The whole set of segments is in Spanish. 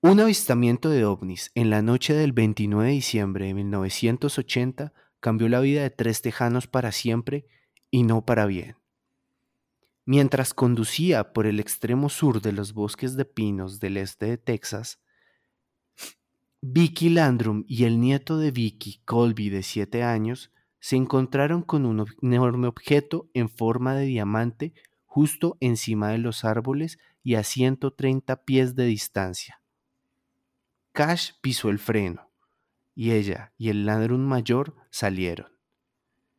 Un avistamiento de ovnis en la noche del 29 de diciembre de 1980 cambió la vida de tres tejanos para siempre y no para bien. Mientras conducía por el extremo sur de los bosques de pinos del este de Texas, Vicky Landrum y el nieto de Vicky, Colby, de 7 años, se encontraron con un enorme objeto en forma de diamante justo encima de los árboles y a 130 pies de distancia. Cash pisó el freno y ella y el ladrón mayor salieron.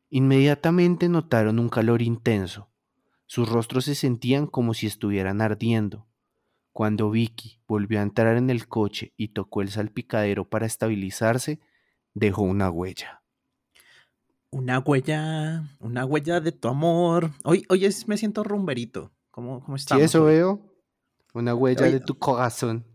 Inmediatamente notaron un calor intenso. Sus rostros se sentían como si estuvieran ardiendo. Cuando Vicky volvió a entrar en el coche y tocó el salpicadero para estabilizarse, dejó una huella. Una huella, una huella de tu amor. Hoy, hoy me siento rumberito. ¿Cómo, cómo estamos? Sí, eso veo. Una huella de tu corazón.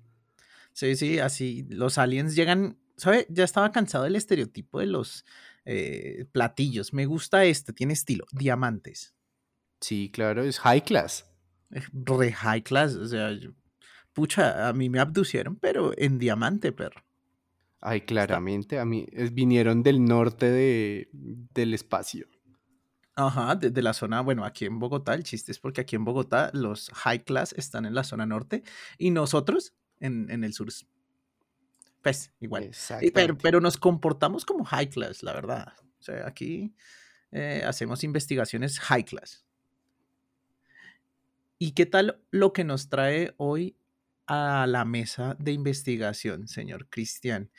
Sí, sí, así los aliens llegan, ¿sabe? Ya estaba cansado del estereotipo de los eh, platillos. Me gusta este, tiene estilo, diamantes. Sí, claro, es high class. Re high class, o sea, pucha, a mí me abducieron, pero en diamante, perro. Ay, claramente, a mí vinieron del norte de, del espacio. Ajá, desde la zona, bueno, aquí en Bogotá, el chiste es porque aquí en Bogotá los high class están en la zona norte y nosotros en, el sur. Pues igual. Pero, pero, nos comportamos como high class, la verdad. O sea, aquí eh, hacemos investigaciones high class. ¿Y qué tal lo que nos trae hoy a la mesa de investigación, señor Cristian?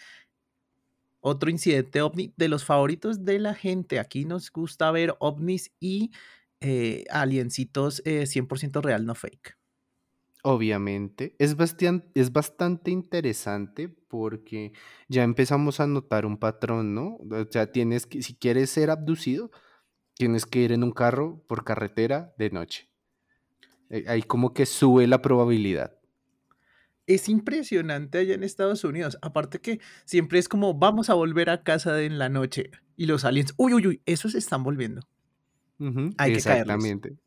Otro incidente ovni de los favoritos de la gente. Aquí nos gusta ver ovnis y eh, aliencitos 100% eh, real, no fake. Obviamente, es bastante, es bastante interesante porque ya empezamos a notar un patrón, ¿no? O sea, tienes que, si quieres ser abducido, tienes que ir en un carro por carretera de noche. Eh, ahí como que sube la probabilidad. Es impresionante allá en Estados Unidos. Aparte que siempre es como vamos a volver a casa en la noche y los aliens, uy, uy, uy, esos se están volviendo. Hay Exactamente.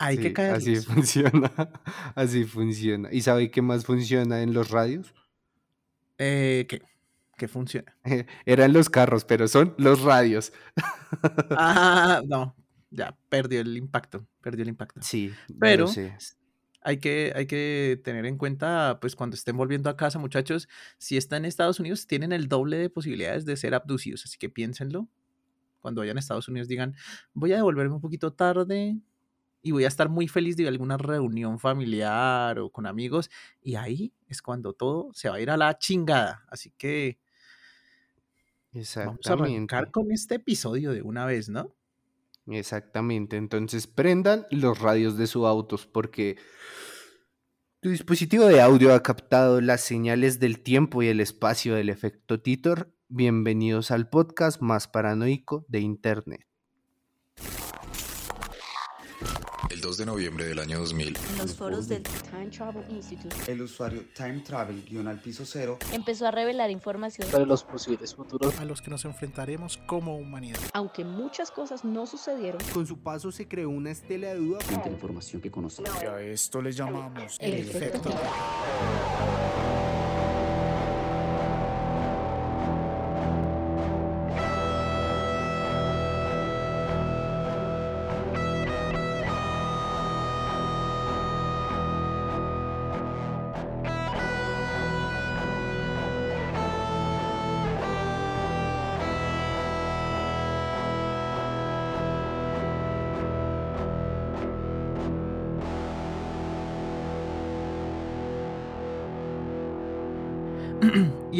Hay que caer. Así funciona. Así funciona. ¿Y sabe qué más funciona en los radios? Eh, ¿Qué? ¿Qué funciona? Eran los carros, pero son los radios. ah, no. Ya, perdió el impacto. Perdió el impacto. Sí. Pero hay que, hay que tener en cuenta, pues cuando estén volviendo a casa, muchachos, si están en Estados Unidos, tienen el doble de posibilidades de ser abducidos. Así que piénsenlo. Cuando vayan a Estados Unidos, digan, voy a devolverme un poquito tarde, y voy a estar muy feliz de alguna reunión familiar o con amigos y ahí es cuando todo se va a ir a la chingada. Así que vamos a arrancar con este episodio de una vez, ¿no? Exactamente, entonces prendan los radios de sus autos porque tu dispositivo de audio ha captado las señales del tiempo y el espacio del efecto Titor. Bienvenidos al podcast más paranoico de Internet. 2 de noviembre del año 2000. En los foros del Time Travel Institute, el usuario Time Travel al piso cero empezó a revelar información sobre los posibles futuros a los que nos enfrentaremos como humanidad. Aunque muchas cosas no sucedieron, con su paso se creó una estela de duda frente a la información que conocemos. Y a esto le llamamos el, efecto.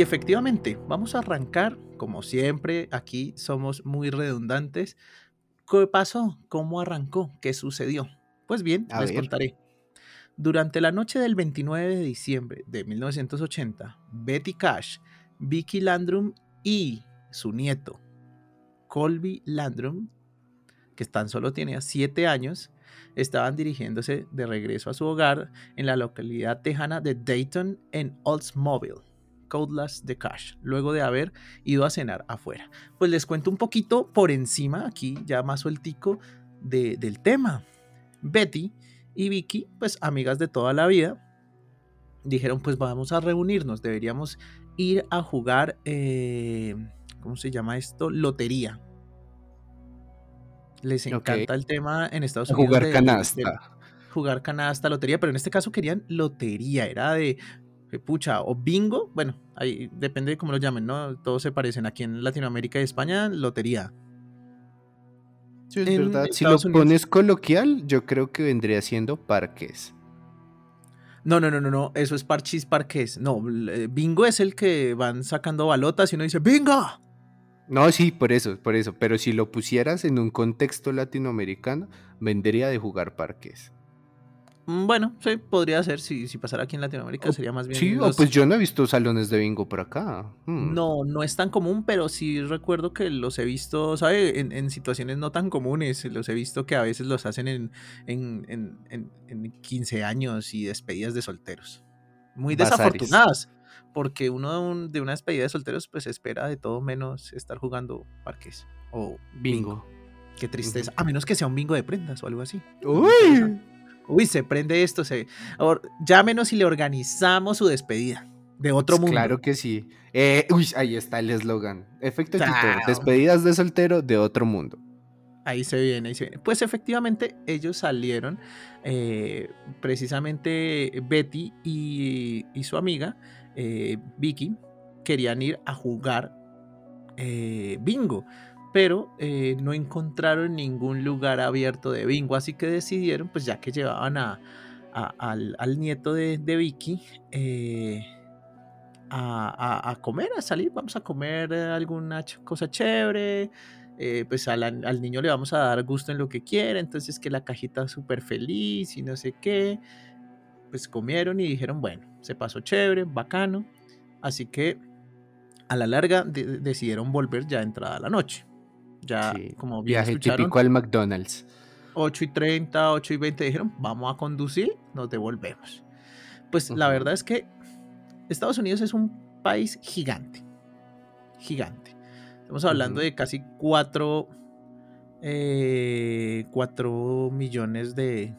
Y efectivamente, vamos a arrancar, como siempre, aquí somos muy redundantes. ¿Qué pasó? ¿Cómo arrancó? ¿Qué sucedió? Pues bien, les contaré. Durante la noche del 29 de diciembre de 1980, Betty Cash, Vicky Landrum y su nieto, Colby Landrum, que tan solo tenía 7 años, estaban dirigiéndose de regreso a su hogar en la localidad tejana de Dayton en Oldsmobile. Codeless de Cash, luego de haber ido a cenar afuera. Pues les cuento un poquito por encima, aquí ya más sueltico, del tema. Betty y Vicky, pues amigas de toda la vida, dijeron, pues vamos a reunirnos, deberíamos ir a jugar, eh, ¿cómo se llama esto? Lotería. Les encanta el tema en Estados Unidos. Jugar canasta. jugar canasta, lotería, pero en este caso querían lotería, era de pucha, o bingo, bueno, ahí depende de cómo lo llamen, ¿no? Todos se parecen. Aquí en Latinoamérica y España, lotería. Sí, es verdad. Si lo pones coloquial, yo creo que vendría siendo parques. No, no, no, no, no, eso es parchis parques. No, bingo es el que van sacando balotas y uno dice ¡Bingo! No, sí, por eso, por eso. Pero si lo pusieras en un contexto latinoamericano, vendría de jugar parques. Mm, bueno, sí, podría ser. Si, si pasara aquí en Latinoamérica, sería más bien. Sí, pues yo no he visto salones de bingo por acá. Hmm. No, no es tan común, pero sí recuerdo que los he visto, ¿sabe? En, situaciones no tan comunes. Los he visto que a veces los hacen en, en, en 15 años y despedidas de solteros. Muy desafortunadas. Porque uno de una despedida de solteros, pues espera de todo menos estar jugando parques o bingo. Qué tristeza. A menos que sea un bingo de prendas o algo así. Uy. Uy, se prende esto. Se... llámenos y le organizamos su despedida de otro mundo. Claro que sí. Eh, uy, ahí está el eslogan. Efecto Despedidas de soltero de otro mundo. Ahí se viene, ahí se viene. Pues efectivamente, ellos salieron. Eh, precisamente Betty y, su amiga, eh, Vicky, querían ir a jugar bingo pero eh, no encontraron ningún lugar abierto de bingo, así que decidieron, pues ya que llevaban al, nieto de, Vicky, eh, a, comer, a salir, vamos a comer alguna cosa chévere, eh, pues al, niño le vamos a dar gusto en lo que quiera, entonces que la cajita súper feliz y no sé qué, pues comieron y dijeron, bueno, se pasó chévere, bacano, así que a la larga decidieron volver ya entrada la noche. Ya, como bien Viaje típico al McDonald's. 8 y 30, 8 y 20 dijeron, vamos a conducir, nos devolvemos. Pues la verdad es que Estados Unidos es un país gigante. Gigante. Estamos hablando de casi 4, eh, millones de,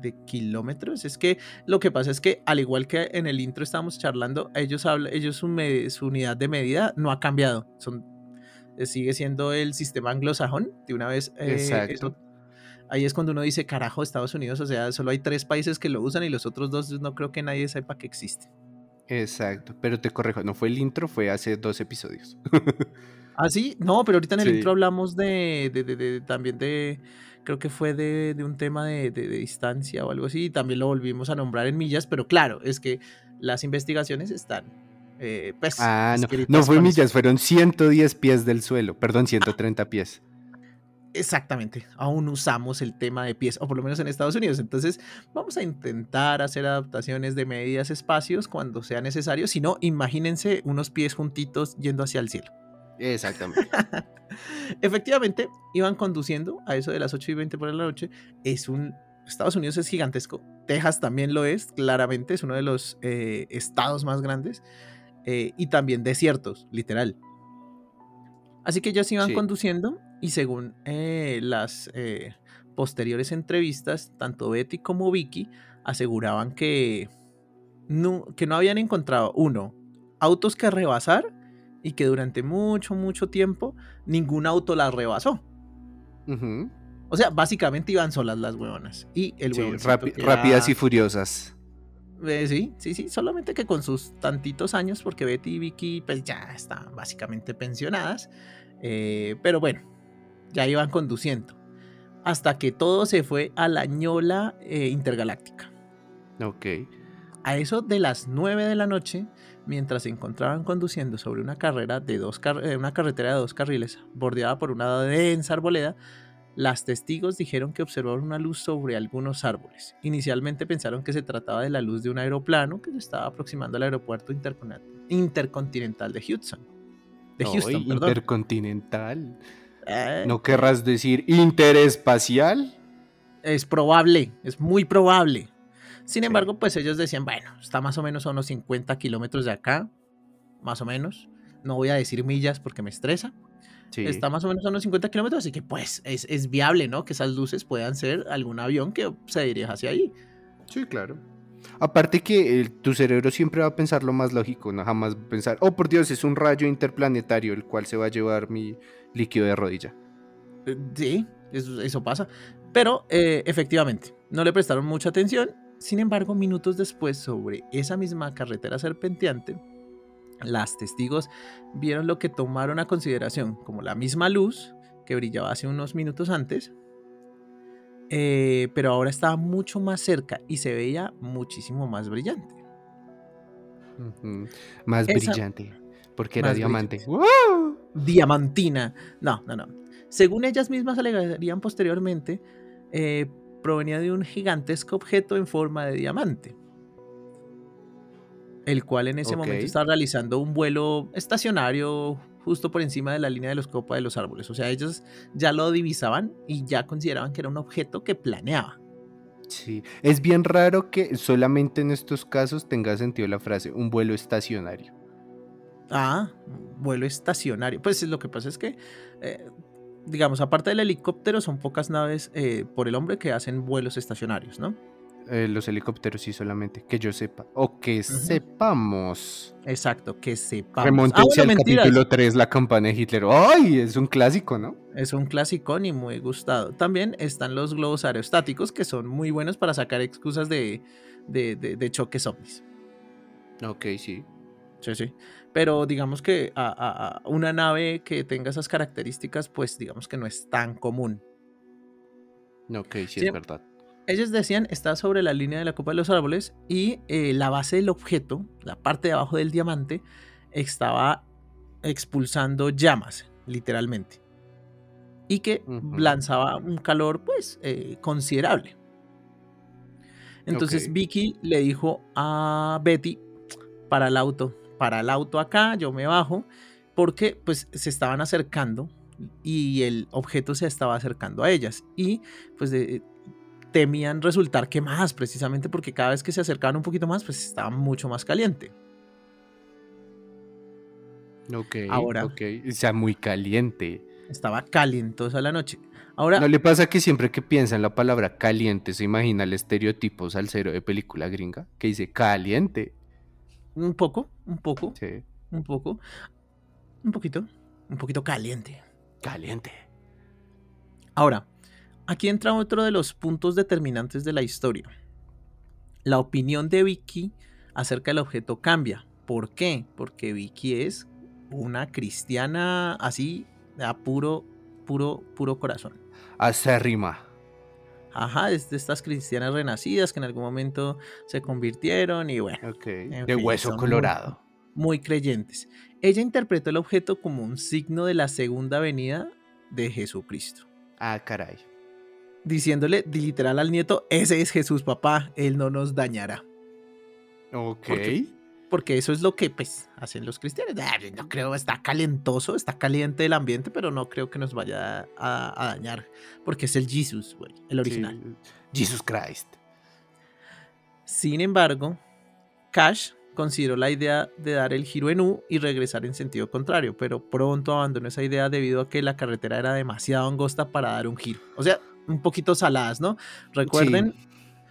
de, kilómetros. Es que lo que pasa es que, al igual que en el intro estábamos charlando, ellos, hablan, ellos su, su unidad de medida no ha cambiado. Son sigue siendo el sistema anglosajón, de una vez. Eh, Exacto. ahí es cuando uno dice, carajo, Estados Unidos, o sea, solo hay tres países que lo usan y los otros dos no creo que nadie sepa que existe. Exacto, pero te corrijo, no fue el intro, fue hace dos episodios. ¿Ah, sí? No, pero ahorita en el intro hablamos de, también de, creo que fue de, un tema de, distancia o algo así, y también lo volvimos a nombrar en millas, pero claro, es que las investigaciones están eh, pues, ah, no, no fue millas, fueron 110 pies del suelo, perdón, 130 pies. Exactamente, aún usamos el tema de pies, o por lo menos en Estados Unidos. Entonces, vamos a intentar hacer adaptaciones de medidas espacios cuando sea necesario. Si no, imagínense unos pies juntitos yendo hacia el cielo. Exactamente. Efectivamente, iban conduciendo a eso de las 8 y 20 por la noche. Es un. Estados Unidos es gigantesco. Texas también lo es, claramente, es uno de los eh, estados más grandes. Eh, y también desiertos, literal. Así que ellos iban conduciendo y según eh, las eh, posteriores entrevistas, tanto Betty como Vicky aseguraban que no, que no habían encontrado, uno, autos que rebasar y que durante mucho, mucho tiempo ningún auto las rebasó. O sea, básicamente iban solas las huevonas. Y el sí, rápidas y furiosas. Eh, sí, sí, sí, solamente que con sus tantitos años, porque Betty y Vicky pues ya están básicamente pensionadas, eh, pero bueno, ya iban conduciendo, hasta que todo se fue a la ñola eh, intergaláctica. Ok. A eso de las 9 de la noche, mientras se encontraban conduciendo sobre una carrera de dos una carretera de dos carriles, bordeada por una densa arboleda, las testigos dijeron que observaron una luz sobre algunos árboles. Inicialmente pensaron que se trataba de la luz de un aeroplano que se estaba aproximando al aeropuerto intercontinental de Houston. De Houston, Intercontinental. Eh. ¿No querrás decir interespacial? Es probable, es muy probable. Sin embargo, pues ellos decían, bueno, está más o menos a unos 50 kilómetros de acá, más o menos. No voy a decir millas porque me estresa. Está más o menos a unos 50 kilómetros, así que pues es, es, viable, ¿no? Que esas luces puedan ser algún avión que se dirija hacia ahí. Sí, claro. Aparte que el- tu cerebro siempre va a pensar lo más lógico, no jamás pensar, oh por Dios, es un rayo interplanetario el cual se va a llevar mi líquido de rodilla. Eh, Sí, eso, eso pasa. Pero eh, efectivamente, no le prestaron mucha atención. Sin embargo, minutos después, sobre esa misma carretera serpenteante, las testigos vieron lo que tomaron a consideración como la misma luz que brillaba hace unos minutos antes, eh, pero ahora estaba mucho más cerca y se veía muchísimo más brillante. Más Esa- brillante, porque era diamante. diamantina. No, no, no. Según ellas mismas alegarían posteriormente, eh, provenía de un gigantesco objeto en forma de diamante, el cual en ese momento estaba realizando un vuelo estacionario justo por encima de la línea de los copas de los árboles. O sea, ellos ya lo divisaban y ya consideraban que era un objeto que planeaba. Sí, es bien raro que solamente en estos casos tenga sentido la frase un vuelo estacionario. Ah, vuelo estacionario. Pues lo que pasa es que, eh, digamos, aparte del helicóptero, son pocas naves eh, por el hombre que hacen vuelos estacionarios, ¿no? Eh, los helicópteros sí solamente, que yo sepa, o que sepamos. Exacto, que sepamos. Remóntense Ah, bueno, al mentiras. capítulo 3, la campana de Hitler. ¡Ay! Es un clásico, ¿no? Es un clásico y muy gustado. También están los globos aerostáticos, que son muy buenos para sacar excusas de, de, de- de choques ovnis. Ok, sí. Sí, sí. Pero digamos que a, a- a una nave que tenga esas características, pues digamos que no es tan común. Ok, sí, Sí. es verdad. Ellos decían está sobre la línea de la copa de los árboles y eh, la base del objeto, la parte de abajo del diamante, estaba expulsando llamas, literalmente. Y que lanzaba un calor, pues, eh, considerable. Entonces. Vicky le dijo a Betty, para el auto, para el auto acá, yo me bajo, porque pues se estaban acercando y el objeto se estaba acercando a ellas. Y pues de- temían resultar quemadas precisamente porque cada vez que se acercaban un poquito más, pues estaba mucho más caliente. Ok, Ahora. ok. O sea, muy caliente. Estaba calientosa la noche. Ahora, ¿No le pasa que siempre que piensa en la palabra caliente se imagina el estereotipo salsero de película gringa? Que dice caliente. un poco, un poco, Sí, un poco, un poquito, un poquito caliente. caliente. Ahora, aquí entra otro de los puntos determinantes de la historia. La opinión de Vicky acerca del objeto cambia. ¿Por qué? Porque Vicky es una cristiana así, a puro, puro, puro corazón. Acérrima. Ajá, es de estas cristianas renacidas que en algún momento se convirtieron y bueno. En de hueso son muy- colorado. muy creyentes. Ella interpretó el objeto como un signo de la segunda venida de Jesucristo. Ah, caray. Diciéndole literal al nieto, ese es Jesús papá, él no nos dañará. Ok. Porque eso es lo que pues hacen los cristianos. Ah, no creo, está calentoso, está caliente el ambiente, pero no creo que nos vaya a, a dañar. Porque es el Jesus, güey, el original. Sí. Jesus Christ. Sin embargo, Cash consideró la idea de dar el giro en U y regresar en sentido contrario, pero pronto abandonó esa idea debido a que la carretera era demasiado angosta para dar un giro. O sea, un poquito saladas, ¿no? Recuerden,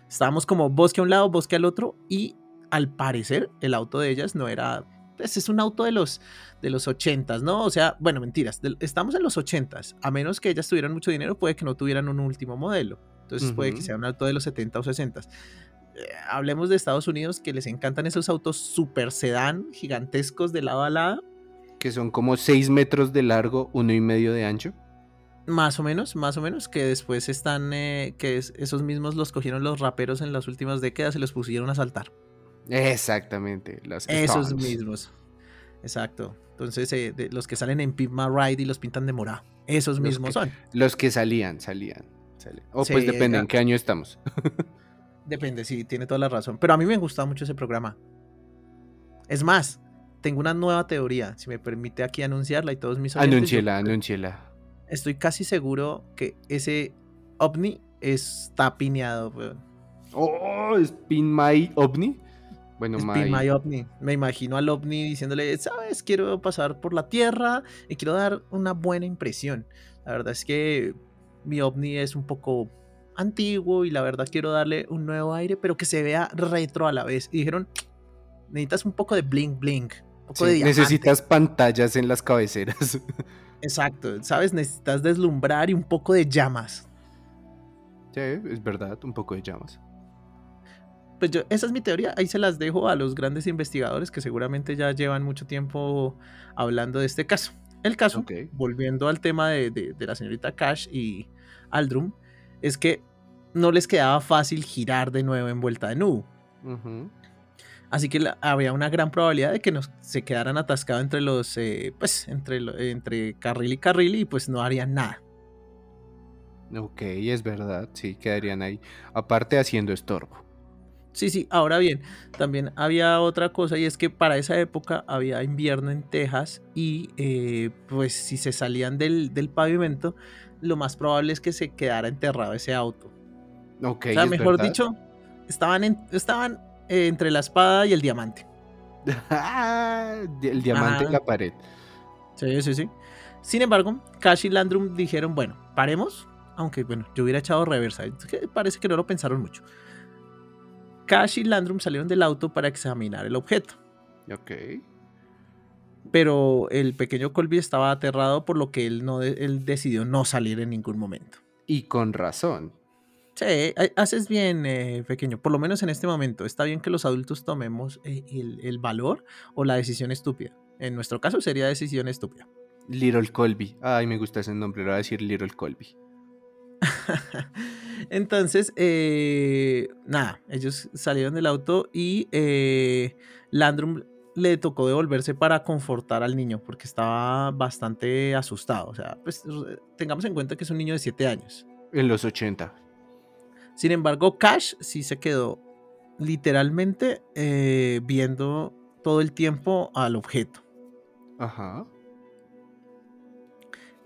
estábamos como bosque a un lado, bosque al otro y al parecer el auto de ellas no era... Pues es un auto de los, de los 80s, ¿no? O sea, bueno, mentiras, estamos en los 80s. A menos que ellas tuvieran mucho dinero, puede que no tuvieran un último modelo. Entonces puede que sea un auto de los 70 o 60s eh, hablemos de Estados Unidos que les encantan esos autos super sedán gigantescos de lado a lado, Que son como 6 metros de largo, uno y medio de ancho. Más o menos, más o menos, que después están, eh, que es- esos mismos los cogieron los raperos en las últimas décadas y los pusieron a saltar. Exactamente. Los Esos Stones. mismos. Exacto. Entonces, eh, de- los que salen en Pimp My Ride y los pintan de morado. Esos Los mismos que- son. Los que salían, salían. salían. O Sí, pues depende en qué año estamos. Depende, sí, tiene toda la razón. Pero a mí me gustaba mucho ese programa. Es más, tengo una nueva teoría, si me permite aquí anunciarla y todos mis oyentes, yo Anúnciela, anúnciela. Estoy casi seguro que ese ovni está pineado, weón. Oh, Spin My OVNI. Bueno, Es my... Pin My ovni. Me imagino al ovni diciéndole, sabes, quiero pasar por la Tierra y quiero dar una buena impresión. La verdad es que mi ovni es un poco antiguo y la verdad quiero darle un nuevo aire, pero que se vea retro a la vez. Y dijeron, necesitas un poco de bling bling. Un poco de diamante". necesitas pantallas en las cabeceras. Exacto, ¿sabes? Necesitas deslumbrar y un poco de llamas. sí, es verdad, un poco de llamas. Pues yo, esa es mi teoría, ahí se las dejo a los grandes investigadores que seguramente ya llevan mucho tiempo hablando de este caso. El caso, volviendo al tema de, de- de la señorita Cash y Aldrum, es que no les quedaba fácil girar de nuevo en vuelta de nudo. Ujú. Así que la- había una gran probabilidad de que nos, se quedaran atascados entre los, eh, pues, entre, lo- entre carril y carril y pues no harían nada. Ok, es verdad, sí, quedarían ahí. Aparte haciendo estorbo. Sí, sí, ahora bien, también había otra cosa y es que para esa época había invierno en Texas y eh, pues si se salían del, del pavimento, lo más probable es que se quedara enterrado ese auto. Ok, o sea, es mejor verdad. dicho, estaban, en- estaban eh, entre la espada y el diamante. el diamante en la pared. Sí, sí, sí. Sin embargo, Cash y Landrum dijeron, bueno, paremos, aunque bueno, yo hubiera echado reversa, parece que no lo pensaron mucho. Cash y Landrum salieron del auto para examinar el objeto. Ok. pero el pequeño Colby estaba aterrado por lo que él, no, de- él decidió no salir en ningún momento. Y con razón. Sí, ha- haces bien, eh, pequeño, por lo menos en este momento. Está bien que los adultos tomemos eh, el, el valor o la decisión estúpida. En nuestro caso sería decisión estúpida. Little Colby. Ay, me gusta ese nombre, lo voy a decir Little Colby. Entonces, eh, nada, ellos salieron del auto y eh, Landrum le tocó devolverse para confortar al niño porque estaba bastante asustado. O sea, pues tengamos en cuenta que es un niño de 7 años. En los 80. Sin embargo, Cash sí se quedó literalmente eh, viendo todo el tiempo al objeto. Ajá.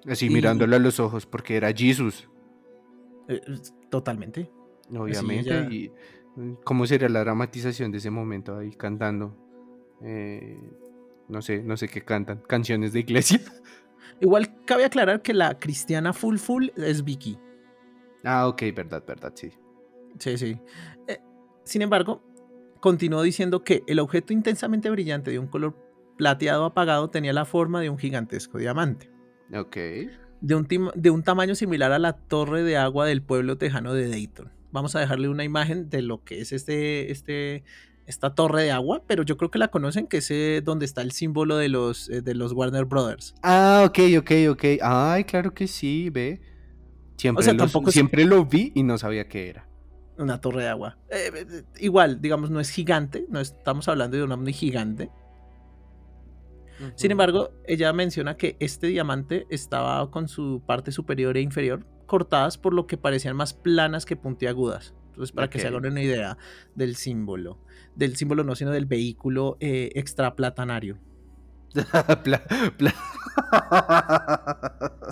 Así Y- mirándolo a los ojos porque era Jesus, Eh, totalmente. obviamente. Y cómo sería la dramatización de ese momento ahí cantando. Eh, no sé, no sé qué cantan. Canciones de iglesia. Igual cabe aclarar que la cristiana full full es Vicky. Ah, ok, verdad, verdad, sí. Sí, sí. Eh, sin embargo, continuó diciendo que el objeto intensamente brillante de un color plateado apagado tenía la forma de un gigantesco diamante, Ok. de un, tim- de un tamaño similar a la torre de agua del pueblo tejano de Dayton. Vamos a dejarle una imagen de lo que es este, este, esta torre de agua, pero yo creo que la conocen, que es eh, donde está el símbolo de los, eh, de los Warner Brothers. Ah, ok, ok, ok. Ay, claro que sí, ve. Siempre, sea, los- tampoco es- siempre lo vi y no sabía qué era. Una torre de agua. Eh, eh, igual, digamos, no es gigante, no estamos hablando de un ovni gigante, Sin embargo, ella menciona que este diamante estaba con su parte superior e inferior cortadas por lo que parecían más planas que puntiagudas. Entonces, para que se hagan una idea del símbolo, del símbolo no, sino del vehículo eh, extraplatanario. Pla- pla-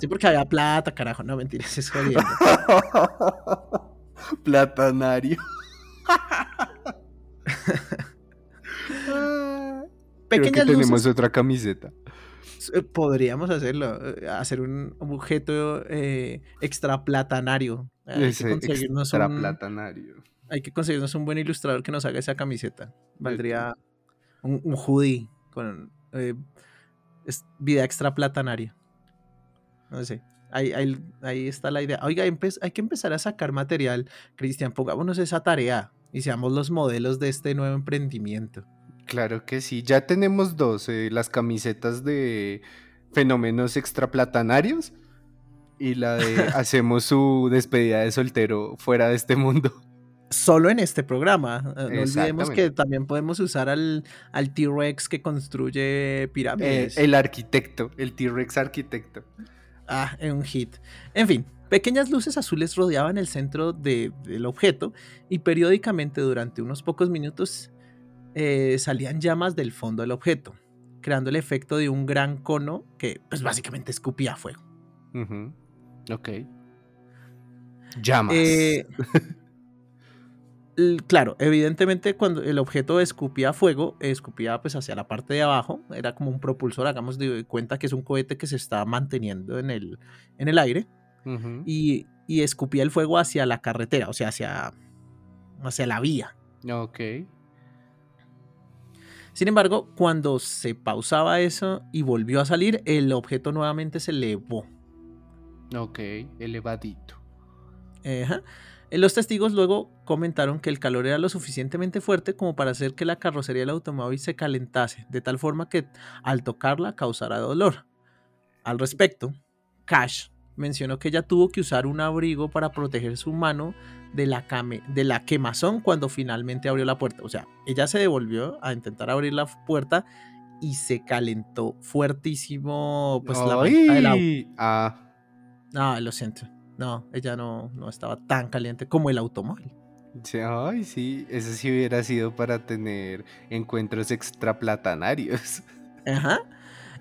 Sí, porque había plata, carajo, no mentiras, es jodiendo. Platanario. Creo que tenemos luces, otra camiseta. eh, podríamos hacerlo, eh, hacer un objeto eh, extraplatanario. Hay que, Ese conseguirnos extra un, platanario. hay que conseguirnos un buen ilustrador que nos haga esa camiseta. Valdría un, un hoodie con eh, es- vida extraplatanaria. No sé. Ahí, ahí, ahí está la idea. Oiga, hay que empezar a sacar material. Cristian, pongámonos esa tarea y seamos los modelos de este nuevo emprendimiento. Claro que sí. Ya tenemos dos. eh, las camisetas de fenómenos extraplatanarios y la de hacemos su despedida de soltero fuera de este mundo. Solo en este programa. Eh, No olvidemos que también podemos usar al, al T-Rex que construye Eh, pirámides. el arquitecto, el T-Rex arquitecto. Ah, en un hit. En fin, pequeñas luces azules rodeaban el centro de- del objeto y periódicamente durante unos pocos minutos eh, salían llamas del fondo del objeto, creando el efecto de un gran cono que pues básicamente escupía fuego. Ok. Llamas. Eh, claro, evidentemente cuando el objeto escupía fuego, escupía pues hacia la parte de abajo, era como un propulsor, hagamos de cuenta que es un cohete que se está manteniendo en el, en el aire. y, y, escupía el fuego hacia la carretera, o sea, hacia, hacia la vía. Ok. Sin embargo, cuando se pausaba eso y volvió a salir, el objeto nuevamente se elevó. Ok, elevadito. Ajá. Los testigos luego comentaron que el calor era lo suficientemente fuerte como para hacer que la carrocería del automóvil se calentase, de tal forma que al tocarla causara dolor. Al respecto, Cash mencionó que ella tuvo que usar un abrigo para proteger su mano de la, de la quemazón cuando finalmente abrió la puerta. O sea, ella se devolvió a intentar abrir la puerta y se calentó fuertísimo pues la del Ah. No, lo siento. No, ella no, no estaba tan caliente como el automóvil. Sí, ay, sí, eso sí hubiera sido para tener encuentros extraplatanarios. Ajá.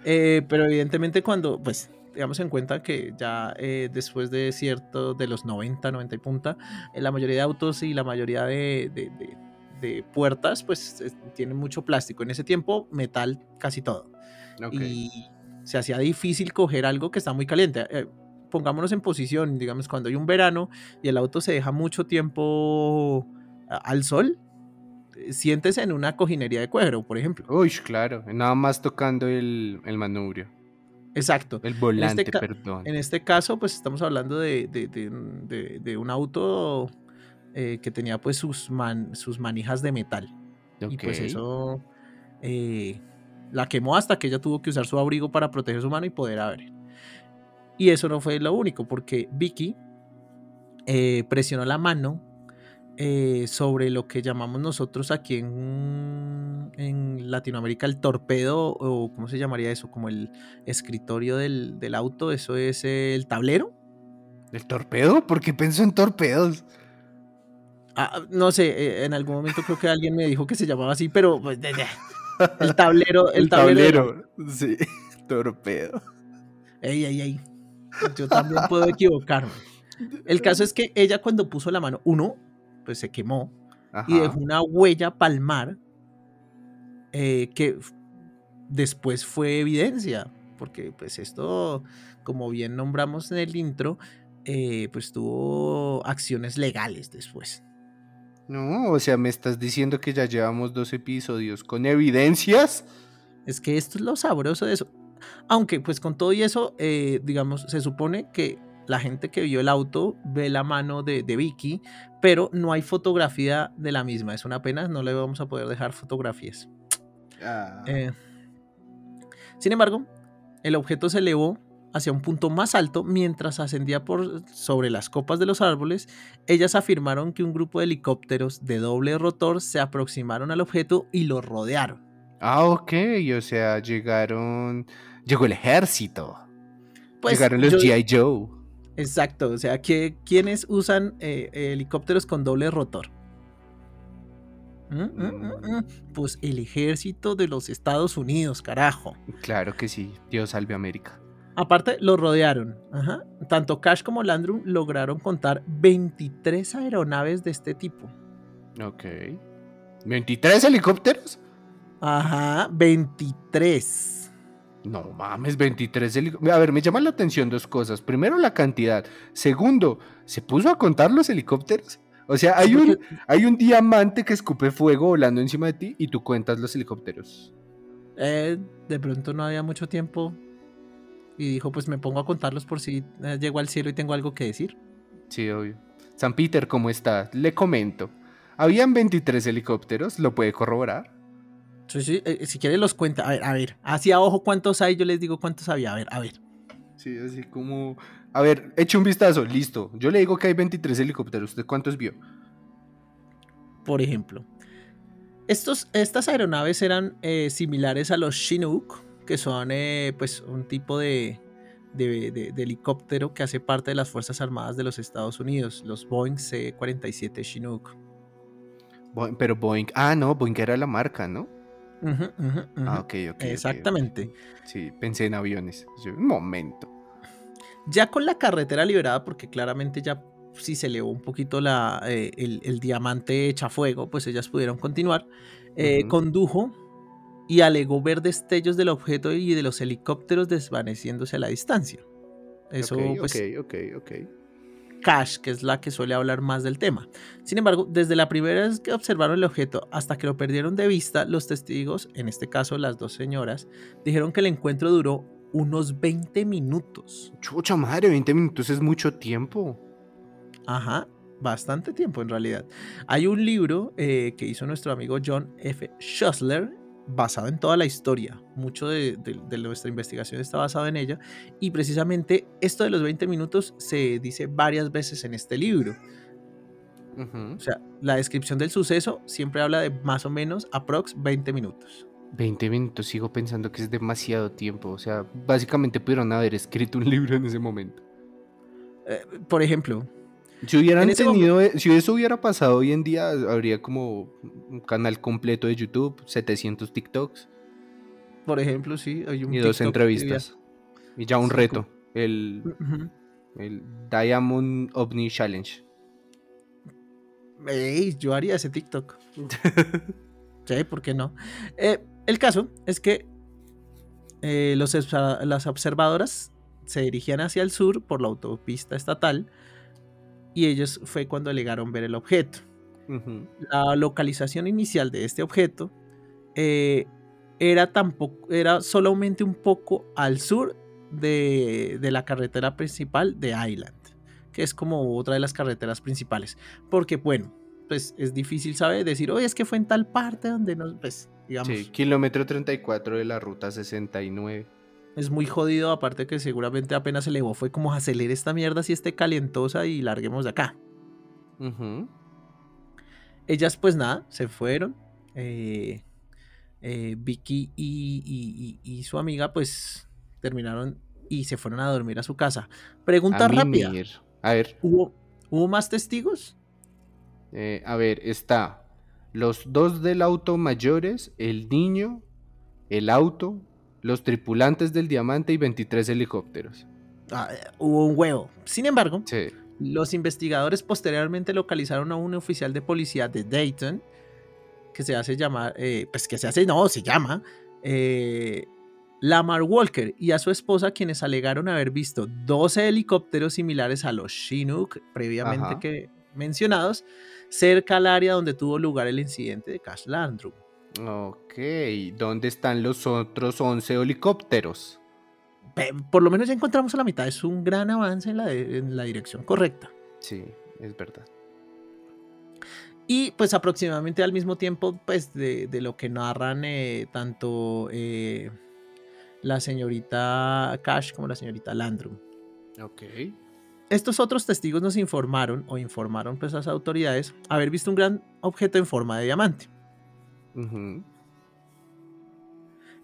Eh, pero evidentemente cuando, pues, digamos en cuenta que ya eh, después de cierto, de los 90, 90 y punta, eh, la mayoría de autos y la mayoría de, de, puertas, pues, tienen mucho plástico. En ese tiempo, metal casi todo. Y se hacía difícil coger algo que está muy caliente pongámonos en posición, digamos, cuando hay un verano y el auto se deja mucho tiempo al sol, eh, siéntese en una cojinería de cuero, por ejemplo. Uy, claro, nada más tocando el, manubrio. Exacto. El volante, este perdón. En este caso, pues estamos hablando de, un auto eh, que tenía pues sus, sus manijas de metal. Y pues eso eh, la quemó hasta que ella tuvo que usar su abrigo para proteger su mano y poder abrir. Y eso no fue lo único, porque Vicky eh, presionó la mano eh, sobre lo que llamamos nosotros aquí en, en, Latinoamérica el torpedo, o ¿cómo se llamaría eso? Como el escritorio del, auto, eso es el tablero. ¿El torpedo? ¿Por qué pensó en torpedos? Ah, no sé, eh, en algún momento creo que alguien me dijo que se llamaba así, pero pues, el tablero. El, tablero, sí, torpedo. Ey, ey, ey. Yo también puedo equivocarme. El caso es que ella cuando puso la mano, uno, pues se quemó y dejó una huella palmar eh, que después fue evidencia, porque pues esto, como bien nombramos en el intro, eh, pues tuvo acciones legales después. No, o sea, me estás diciendo que ya llevamos dos episodios con evidencias. Es que esto es lo sabroso de eso. Aunque pues con todo y eso, eh, digamos, se supone que la gente que vio el auto ve la mano de, Vicky, pero no hay fotografía de la misma. Es una pena, no le vamos a poder dejar fotografías. Ah. Eh, sin embargo, el objeto se elevó hacia un punto más alto mientras ascendía por sobre las copas de los árboles. Ellas afirmaron que un grupo de helicópteros de doble rotor se aproximaron al objeto y lo rodearon. Ah, ok, o sea, llegaron llegó el ejército. Pues, Llegaron los G.I. Joe. Exacto, o sea, que, ¿quiénes usan eh, helicópteros con doble rotor? ¿Mm? ¿Mm? ¿Mm? Pues el ejército de los Estados Unidos, carajo. Claro que sí, Dios salve América. Aparte, lo rodearon. Tanto Cash como Landrum lograron contar 23 aeronaves de este tipo. Ok. ¿23 helicópteros? Ajá, 23. No mames, 23 helicópteros. A ver, me llaman la atención dos cosas. Primero, la cantidad. Segundo, ¿se puso a contar los helicópteros? O sea, hay un, hay un diamante que escupe fuego volando encima de ti y tú cuentas los helicópteros. Eh, de pronto no había mucho tiempo y dijo, pues me pongo a contarlos por si eh, llego al cielo y tengo algo que decir. Sí, obvio. San Peter, ¿cómo está? Le comento. Habían 23 helicópteros, ¿lo puede corroborar? Eh, si quiere los cuenta. A ver, a ver. Así a ojo cuántos hay, yo les digo cuántos había. A ver, a ver. Sí, así como... A ver, eche un vistazo, listo. Yo le digo que hay 23 helicópteros. ¿Usted cuántos vio? Por ejemplo, estos, estas aeronaves eran eh, similares a los Chinook, que son eh, pues un tipo de, de, helicóptero que hace parte de las Fuerzas Armadas de los Estados Unidos, los Boeing C-47 Chinook. pero Boeing, ah, no, Boeing era la marca, ¿no? Ah, ok, ok. Exactamente. Sí, pensé en aviones. Un momento. Ya con la carretera liberada, porque claramente ya si se elevó un poquito la, eh, el, diamante echa fuego, pues ellas pudieron continuar. Eh, condujo y alegó ver destellos del objeto y de los helicópteros desvaneciéndose a la distancia. Eso, ok, pues, ok, ok, ok. Cash, que es la que suele hablar más del tema. Sin embargo, desde la primera vez que observaron el objeto hasta que lo perdieron de vista, los testigos, en este caso las dos señoras, dijeron que el encuentro duró unos 20 minutos. Chucha madre, 20 minutos es mucho tiempo. Ajá, bastante tiempo en realidad. Hay un libro eh, que hizo nuestro amigo John F. Schussler basado en toda la historia. Mucho de, de- de nuestra investigación está basado en ella. Y precisamente esto de los 20 minutos se dice varias veces en este libro. O sea, la descripción del suceso siempre habla de más o menos aprox 20 minutos. 20 minutos, sigo pensando que es demasiado tiempo. O sea, básicamente pudieron haber escrito un libro en ese momento. Eh, por ejemplo, Si hubieran tenido, e- si eso hubiera pasado hoy en día, habría como un canal completo de YouTube, 700 TikToks por ejemplo, sí, hay un y dos TikTok entrevistas. Y ya un Sí, reto, el, el Diamond OVNI Challenge. Ey, yo haría ese TikTok. Sí, ¿por qué no? Eh, el caso es que eh, los las observadoras se dirigían hacia el sur por la autopista estatal y ellos fue cuando alegaron ver el objeto. La localización inicial de este objeto eh, era, tampoco, era solamente un poco al sur de, de la carretera principal de Island, que es como otra de las carreteras principales. Porque, bueno, pues es difícil saber decir, oye, es que fue en tal parte donde nos, pues, digamos, Sí, kilómetro 34 de la ruta 69. Es muy jodido, aparte que seguramente apenas se elevó, fue como acelere esta mierda si esté calentosa y larguemos de acá. Ellas pues nada, se fueron. eh, eh, Vicky y, y- y- y su amiga pues terminaron y se fueron a dormir a su casa. Pregunta A rápida. A ver, ¿Hubo, ¿Hubo más testigos? eh, a ver, está los dos del auto mayores, el niño, el auto, los tripulantes del diamante y 23 helicópteros. Ah, eh, hubo un huevo. Sin embargo, Sí. los investigadores posteriormente localizaron a un oficial de policía de Dayton que se hace llamar, eh, pues que se hace, no, se llama eh, Lamar Walker y a su esposa quienes alegaron haber visto 12 helicópteros similares a los Chinook previamente Ajá. que mencionados cerca al área donde tuvo lugar el incidente de Cash Landrum. Ok, ¿dónde están los otros 11 helicópteros? Por lo menos ya encontramos a la mitad, es un gran avance en la, de- en la dirección correcta. Sí, es verdad. Y pues aproximadamente al mismo tiempo pues de, de lo que narran eh, tanto eh, la señorita Cash como la señorita Landrum. Ok. Estos otros testigos nos informaron o informaron pues a las autoridades haber visto un gran objeto en forma de diamante.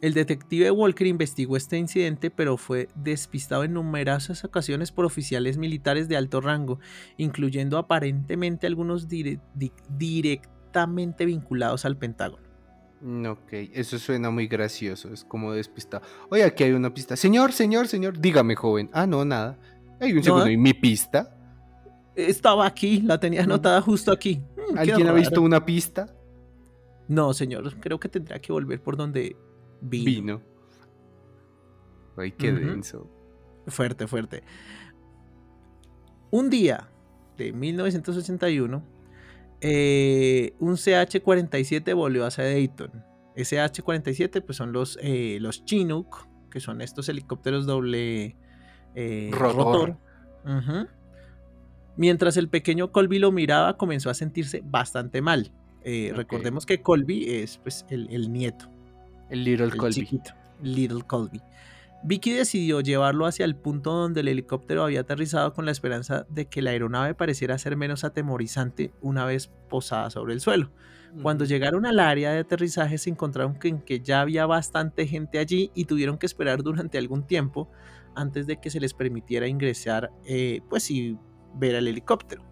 El detective Walker investigó este incidente, pero fue despistado en numerosas ocasiones por oficiales militares de alto rango, incluyendo aparentemente algunos dire- di- directamente vinculados al Pentágono. Mm, Ok, eso suena muy gracioso, es como despistado. Oye, aquí hay una pista. Señor, señor, señor, dígame, joven. Ah, no, nada. Hay un segundo. ¿y mi pista? Estaba aquí, la tenía anotada justo aquí. Mm, ¿Alguien ha visto una pista? No, señor, creo que tendría que volver por donde vino. Vino. Ay, qué denso. Fuerte, fuerte. Un día de 1981, eh, un CH-47 volvió hacia Dayton. CH-47 pues son los, eh, los Chinook, que son estos helicópteros doble eh, Rotor. Mientras el pequeño Colby lo miraba, comenzó a sentirse bastante mal. Eh. Recordemos que Colby es pues, el, el nieto. El Little El Colby. chiquito, Little Colby. Vicky decidió llevarlo hacia el punto donde el helicóptero había aterrizado con la esperanza de que la aeronave pareciera ser menos atemorizante una vez posada sobre el suelo. Cuando llegaron al área de aterrizaje se encontraron con que ya había bastante gente allí y tuvieron que esperar durante algún tiempo antes de que se les permitiera ingresar, eh, pues y ver el helicóptero.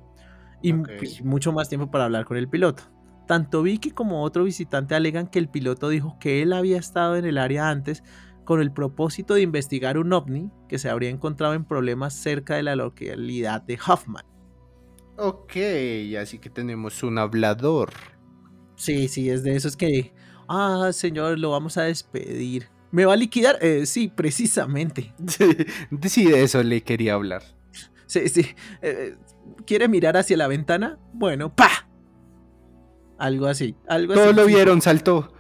Y pues, mucho más tiempo para hablar con el piloto. Tanto Vicky como otro visitante alegan que el piloto dijo que él había estado en el área antes con el propósito de investigar un ovni que se habría encontrado en problemas cerca de la localidad de Hoffman. Ok, así que tenemos un hablador. Sí, sí, es de esos que, ah, señor, lo vamos a despedir. ¿Me va a liquidar? Eh, sí, precisamente. Sí, de eso le quería hablar. Sí, sí. Eh, ¿Quiere mirar hacia la ventana? Bueno, ¡pa! Algo así. Algo Todos así. lo vieron, saltó.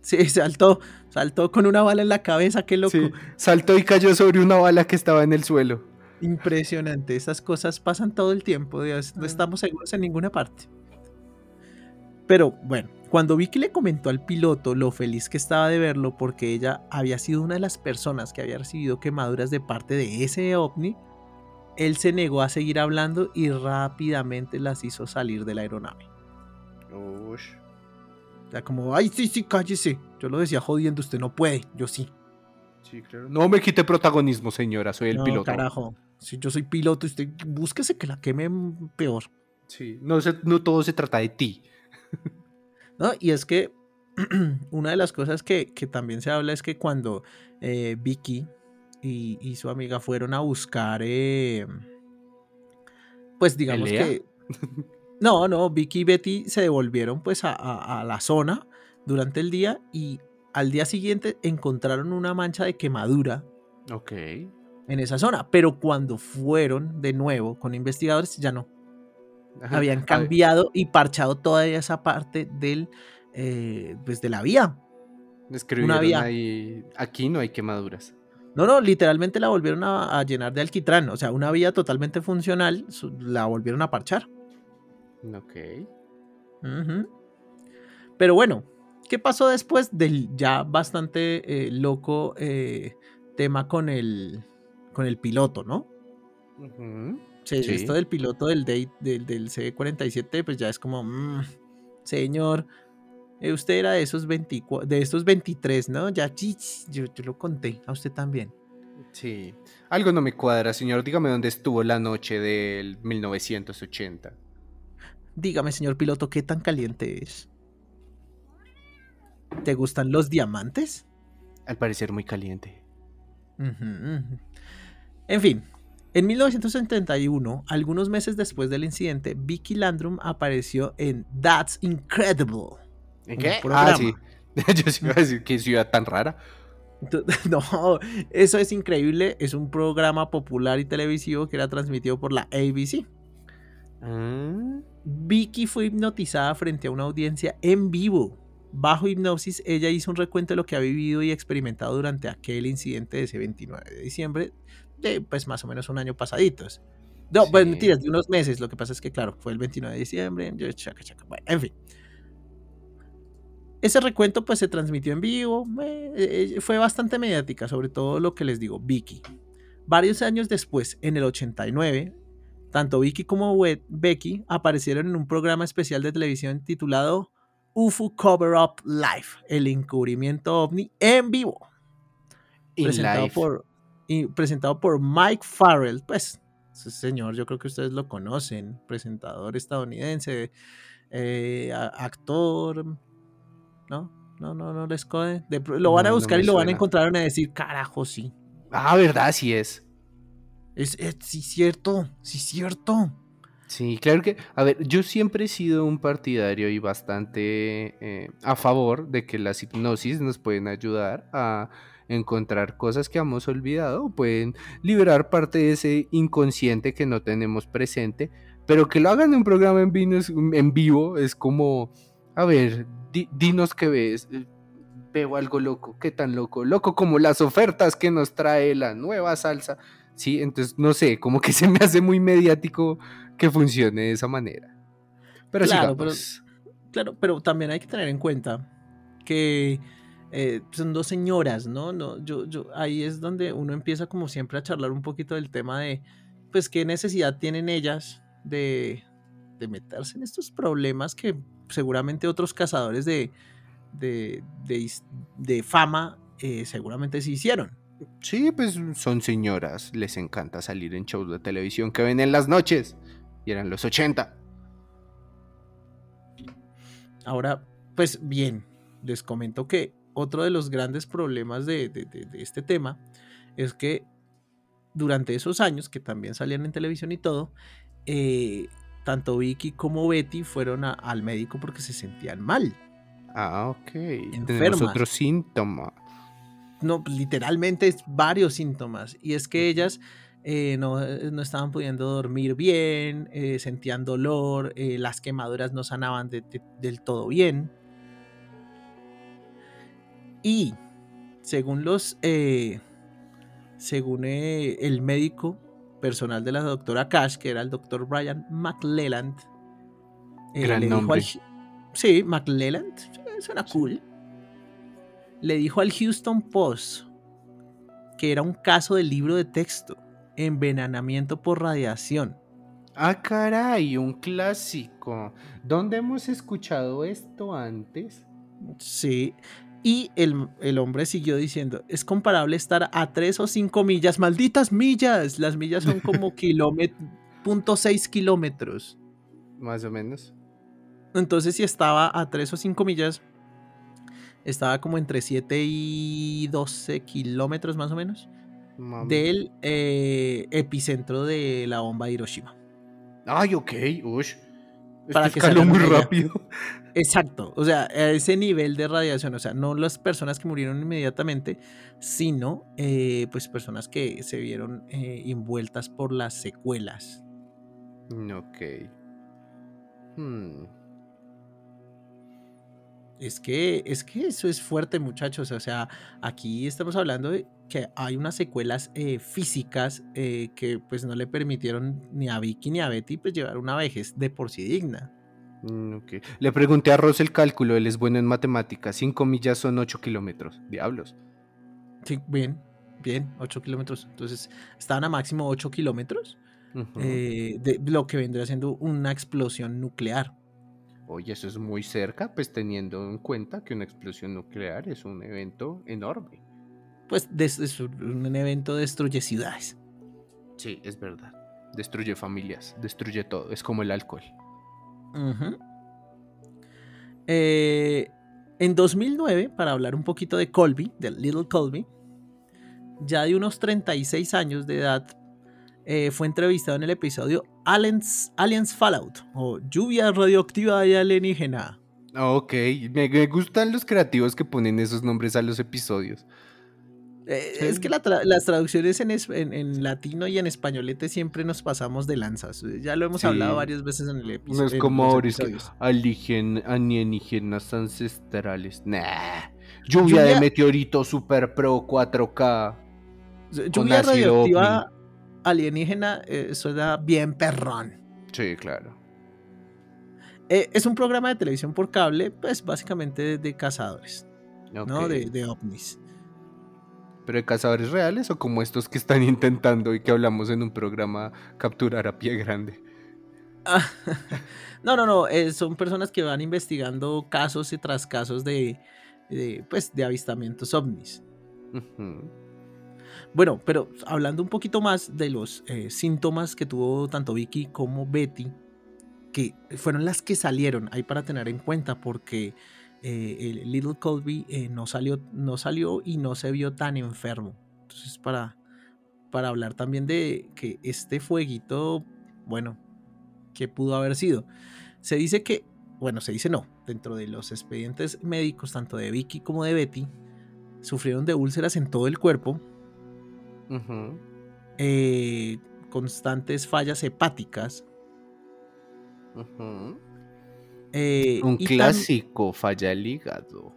Sí, saltó. Saltó con una bala en la cabeza, qué loco. Sí, saltó y cayó sobre una bala que estaba en el suelo. Impresionante. Esas cosas pasan todo el tiempo. Dios, no estamos seguros en ninguna parte. Pero bueno, cuando Vicky le comentó al piloto lo feliz que estaba de verlo porque ella había sido una de las personas que había recibido quemaduras de parte de ese ovni, él se negó a seguir hablando y rápidamente las hizo salir de la aeronave. O sea, como, ay, sí, sí, cállese. Yo lo decía jodiendo, usted no puede, yo sí. Sí, claro. No me quite protagonismo, señora, soy el no, piloto. carajo. Si yo soy piloto, usted búsquese que la queme peor. Sí, no, se- no todo se trata de ti. ¿no? Y es que una de las cosas que, que también se habla es que cuando eh, Vicky y, y su amiga fueron a buscar, eh, pues digamos ¿Pelea? que... No, no, Vicky y Betty se devolvieron pues a, a- a la zona durante el día y al día siguiente encontraron una mancha de quemadura Ok. en esa zona, pero cuando fueron de nuevo con investigadores ya no, Ajá. habían cambiado y parchado toda esa parte del, eh, pues de la vía. Escribieron vía. ahí, aquí no hay quemaduras. No, no, literalmente la volvieron a, a llenar de alquitrán. O sea, una vía totalmente funcional, la volvieron a parchar. Ok. Pero bueno, ¿qué pasó después del ya bastante eh, loco eh, tema con el, con el piloto, no? Sí, Sí. Esto del piloto del, date- del, del C-47, pues ya es como, mm, señor, eh, usted era de esos 24, de estos 23, ¿no? Ya, yo, yo lo conté, a usted también. Sí. Algo no me cuadra, señor. Dígame dónde estuvo la noche del 1980. Dígame, señor piloto, ¿qué tan caliente es? ¿Te gustan los diamantes? Al parecer muy caliente. Ujú, ujú. En fin, en 1971, algunos meses después del incidente, Vicky Landrum apareció en That's Incredible. ¿En qué? Ah, sí. Yo sí iba a decir qué ciudad tan rara. No, eso es increíble. Es un programa popular y televisivo que era transmitido por la ABC. Ah, Vicky fue hipnotizada frente a una audiencia en vivo. Bajo hipnosis, ella hizo un recuento de lo que ha vivido y experimentado durante aquel incidente de ese 29 de diciembre, de pues más o menos un año pasaditos. No, pues mentiras, de unos meses. Lo que pasa es que, claro, fue el 29 de diciembre. yo, chaca, chaca, bueno, en fin. Ese recuento pues se transmitió en vivo, eh, eh, fue bastante mediática, sobre todo lo que les digo, Vicky. Varios años después, en el 89, tanto Vicky como We- Becky aparecieron en un programa especial de televisión titulado UFO Cover Up Live, el encubrimiento ovni en vivo, in presentado life. por, y presentado por Mike Farrell. Pues, ese señor, yo creo que ustedes lo conocen, presentador estadounidense, eh, actor, ¿no? No, no, no les code. De lo van a No, buscar y lo van a encontrar y van a decir, carajo, sí. Ah, verdad, sí es. Es, es sí, cierto, sí, cierto. Sí, claro que, a ver, yo siempre he sido un partidario y bastante eh, a favor de que las hipnosis nos pueden ayudar a encontrar cosas que hemos olvidado, pueden liberar parte de ese inconsciente que no tenemos presente, pero que lo hagan en un programa en vivo es, como, a ver, di- dinos qué ves, eh, veo algo loco, qué tan loco, loco como las ofertas que nos trae la nueva salsa, sí, entonces no sé, como que se me hace muy mediático que funcione de esa manera. Pero Claro, sigamos. Claro, pero también hay que tener en cuenta que eh, son dos señoras, ¿no? no yo, yo, ahí es donde uno empieza como siempre a charlar un poquito del tema de, pues, qué necesidad tienen ellas de, de meterse en estos problemas que seguramente otros cazadores de, de, de fama eh, seguramente se hicieron. Sí, pues son señoras, les encanta salir en shows de televisión que ven en las noches. Y eran los 80. Ahora, pues bien, les comento que otro de los grandes problemas de, de- de- de este tema es que durante esos años, que también salían en televisión y todo, eh, tanto Vicky como Betty fueron a- al médico porque se sentían mal. Ah, ok. Tenemos Enfermas. otro síntoma. No, pues, literalmente es varios síntomas. Y es que ellas eh, no, no, estaban pudiendo dormir bien, sentían dolor, las quemaduras no sanaban del todo bien. Y según los, según el médico personal de la doctora Cash, que era el doctor Brian McLelland. Eh, Gran nombre. sí, McLelland, suena cool. Le dijo al Houston Post que era un caso de libro de texto, envenenamiento por radiación. Ah, caray, un clásico. ¿Dónde hemos escuchado esto antes? Sí, y el, hombre siguió diciendo, es comparable estar a 3 o 5 millas, malditas millas, las millas son como kilómetros, punto kilómetros. Más o menos. Entonces si estaba a 3 o 5 millas, estaba como entre 7 y 12 kilómetros más o menos del eh, epicentro de la bomba de Hiroshima. Ay, ok, ush para que escaló muy rápido. Exacto, o sea, a ese nivel de radiación, o sea, no las personas que murieron inmediatamente, sino eh, pues personas que se vieron eh, envueltas por las secuelas. Ok. Hmm. Es que, es que eso es fuerte, muchachos. O sea, aquí estamos hablando de que hay unas secuelas eh, físicas eh, que pues no le permitieron ni a Vicky ni a Betty pues llevar una vejez de por sí digna. Mm, le pregunté a Ross el cálculo, él es bueno en matemáticas. 5 millas son 8 kilómetros. Diablos. Sí, bien, bien, 8 kilómetros. Entonces, estaban a máximo 8 kilómetros eh, de lo que vendría siendo una explosión nuclear. Oye, eso es muy cerca, pues teniendo en cuenta que una explosión nuclear es un evento enorme. Pues es un evento destruye ciudades. Sí, es verdad. Destruye familias, destruye todo. Es como el alcohol. Eh, en 2009, para hablar un poquito de Colby, del Little Colby, ya de unos 36 años de edad, eh, fue entrevistado en el episodio Aliens, Aliens Fallout o Lluvia Radioactiva y Alienígena. Ok, me, gustan los creativos que ponen esos nombres a los episodios. Eh, es que las traducciones en, en, latino y en españolete siempre nos pasamos de lanzas. Ya lo hemos hablado varias veces en el episodio. No es como ahora, alienígenas ancestrales. Nah. Lluvia, de meteorito Super Pro 4K. Lluvia radioactiva alienígena eh, suena bien perrón. Sí, claro. Eh, es un programa de televisión por cable, pues básicamente de, cazadores, ¿no? De, ovnis. ¿Pero de cazadores reales o como estos que están intentando y que hablamos en un programa capturar a pie grande? no, no, no, eh, son personas que van investigando casos y tras casos de, pues, de avistamientos ovnis. Bueno, pero hablando un poquito más de los eh, síntomas que tuvo tanto Vicky como Betty, que fueron las que salieron ahí para tener en cuenta, porque eh, el Little Colby eh, no, salió, no salió y no se vio tan enfermo. Entonces, para, para hablar también de que este fueguito, bueno, que pudo haber sido. Se dice que, bueno, se dice no, dentro de los expedientes médicos, tanto de Vicky como de Betty, sufrieron de úlceras en todo el cuerpo, eh, constantes fallas hepáticas. Eh, Un clásico, falla el hígado.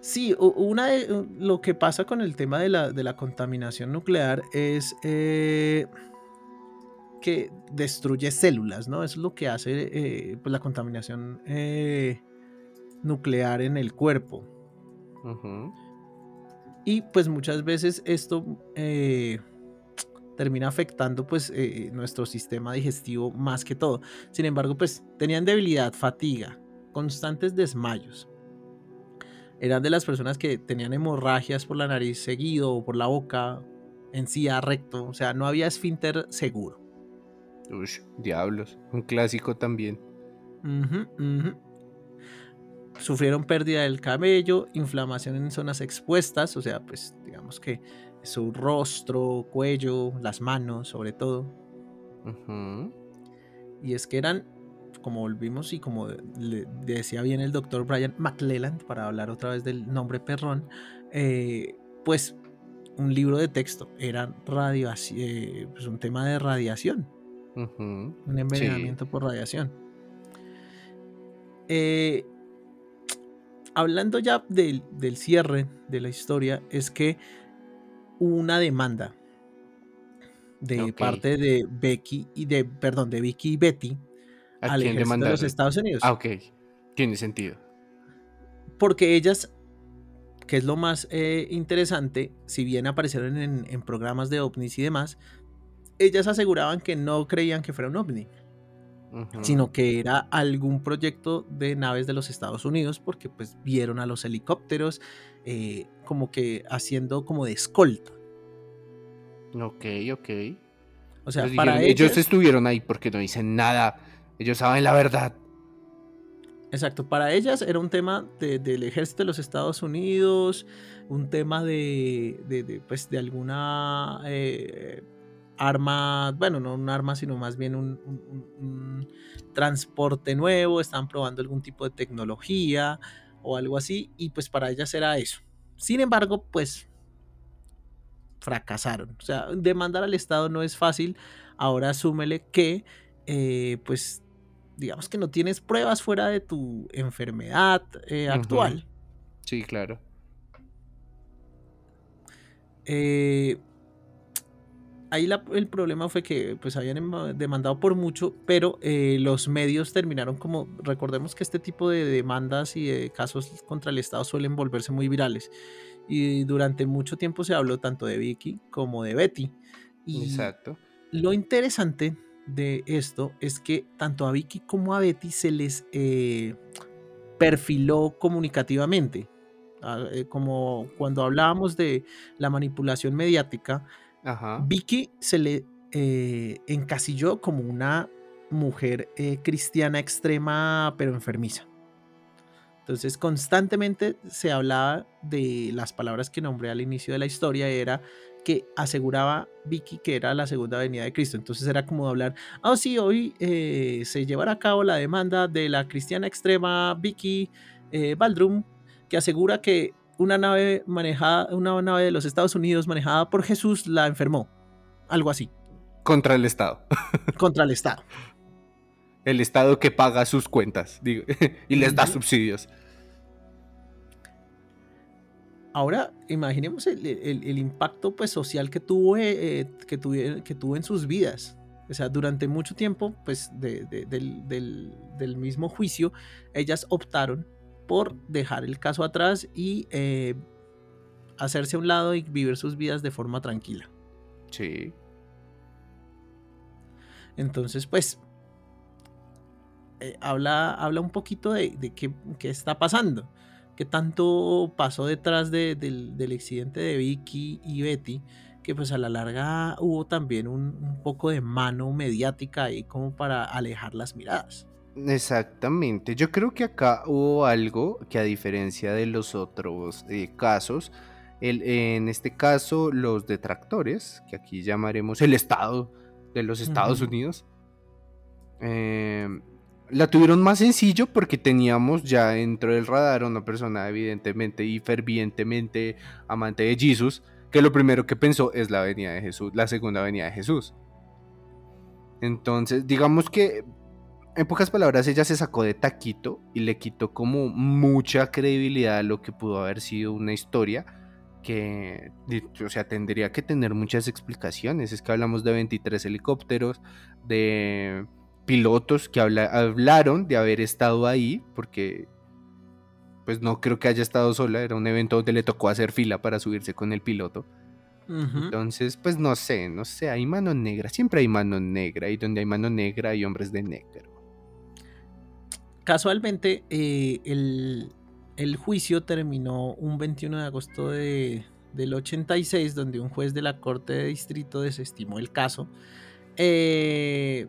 Sí, una de, lo que pasa con el tema de la, contaminación nuclear es eh, que destruye células, ¿no? Eso es lo que hace pues, la contaminación nuclear en el cuerpo. Y pues muchas veces esto eh, termina afectando pues eh, nuestro sistema digestivo más que todo. Sin embargo, pues tenían debilidad, fatiga, constantes desmayos. Eran de las personas que tenían hemorragias por la nariz seguido o por la boca, encía, recto. O sea, no había esfínter seguro. Uy, diablos. Un clásico también sufrieron pérdida del cabello, inflamación en zonas expuestas, o sea, pues digamos que su rostro, cuello, las manos, sobre todo. Y es que eran, como volvimos y como le decía bien el doctor Brian McLelland, para hablar otra vez del nombre perrón, eh, pues un libro de texto, era radiación, eh, pues un tema de radiación, un envenenamiento por radiación. Eh, hablando ya del, del cierre de la historia, es que hubo una demanda de parte de Becky y de, perdón, de Vicky y Betty ¿A al ejército de los? Estados Unidos. Ah, ok. Tiene sentido. Porque ellas, que es lo más eh, interesante, si bien aparecieron en, en programas de ovnis y demás, ellas aseguraban que no creían que fuera un ovni, Sino que era algún proyecto de naves de los Estados Unidos, porque pues vieron a los helicópteros eh, como que haciendo como de escolta. Ok, ok. O sea, Ellos para dijeron, ellos ellas, estuvieron ahí porque no dicen nada. Ellos saben la verdad. exacto, para ellas era un tema de- del ejército de los Estados Unidos, un tema de, de, de, pues, de alguna eh, arma, bueno, no un arma, sino más bien un, un- un- un transporte nuevo, estaban probando algún tipo de tecnología o algo así, y pues para ellas era eso. Sin embargo, pues fracasaron. O sea, demandar al Estado no es fácil. Ahora asúmele que, eh, pues, digamos que no tienes pruebas fuera de tu enfermedad eh, actual. Sí, claro. Eh, ahí la- el problema fue que pues habían ema- demandado por mucho, pero eh, los medios terminaron como, recordemos que este tipo de demandas y de casos contra el Estado suelen volverse muy virales. Y durante mucho tiempo se habló tanto de Vicky como de Betty. Y Exacto. lo interesante de esto es que tanto a Vicky como a Betty se les eh, perfiló comunicativamente. Ah, eh, como cuando hablábamos de la manipulación mediática, Vicky se le eh, encasilló como una mujer eh, cristiana extrema pero enfermiza. Entonces constantemente se hablaba de las palabras que nombré al inicio de la historia, era que aseguraba Vicky que era la segunda venida de Cristo. Entonces era como hablar, ah, sí, hoy eh, se llevará a cabo la demanda de la cristiana extrema Vicky eh, Baldrum, que asegura que una nave manejada, una nave de los Estados Unidos manejada por Jesús la enfermó. Algo así, Contra el Estado. contra el Estado. El Estado que paga sus cuentas digo, y les da subsidios. Ahora, imaginemos el, el- el impacto pues, social que tuvo, eh, eh, que, que tuvo en sus vidas. O sea, durante mucho tiempo, pues, de- de- del, del- del mismo juicio, ellas optaron por dejar el caso atrás y eh, hacerse a un lado y vivir sus vidas de forma tranquila. Sí. Entonces, pues, eh, habla, habla un poquito de, de qué, qué está pasando, qué tanto pasó detrás de- del, del accidente de Vicky y Betty, que pues a la larga hubo también un, un poco de mano mediática ahí como para alejar las miradas. Exactamente. Yo creo que acá hubo algo que a diferencia de los otros eh, casos, el- en este caso los detractores, que aquí llamaremos el Estado de los Estados. Unidos, eh, la tuvieron más sencillo porque teníamos ya dentro del radar a una persona evidentemente y fervientemente amante de Jesús, que lo primero que pensó es la venida de Jesús, la segunda venida de Jesús. Entonces, digamos que en pocas palabras, ella se sacó de taquito y le quitó como mucha credibilidad a lo que pudo haber sido una historia que, o sea, tendría que tener muchas explicaciones. Es que hablamos de 23 helicópteros, de pilotos que habla- hablaron de haber estado ahí, porque pues no creo que haya estado sola, era un evento donde le tocó hacer fila para subirse con el piloto. Entonces, pues no sé, no sé, hay mano negra, siempre hay mano negra, y donde hay mano negra hay hombres de negro. Casualmente, eh, el, juicio terminó un 21 de agosto de, del 86, donde un juez de la Corte de Distrito desestimó el caso. eh,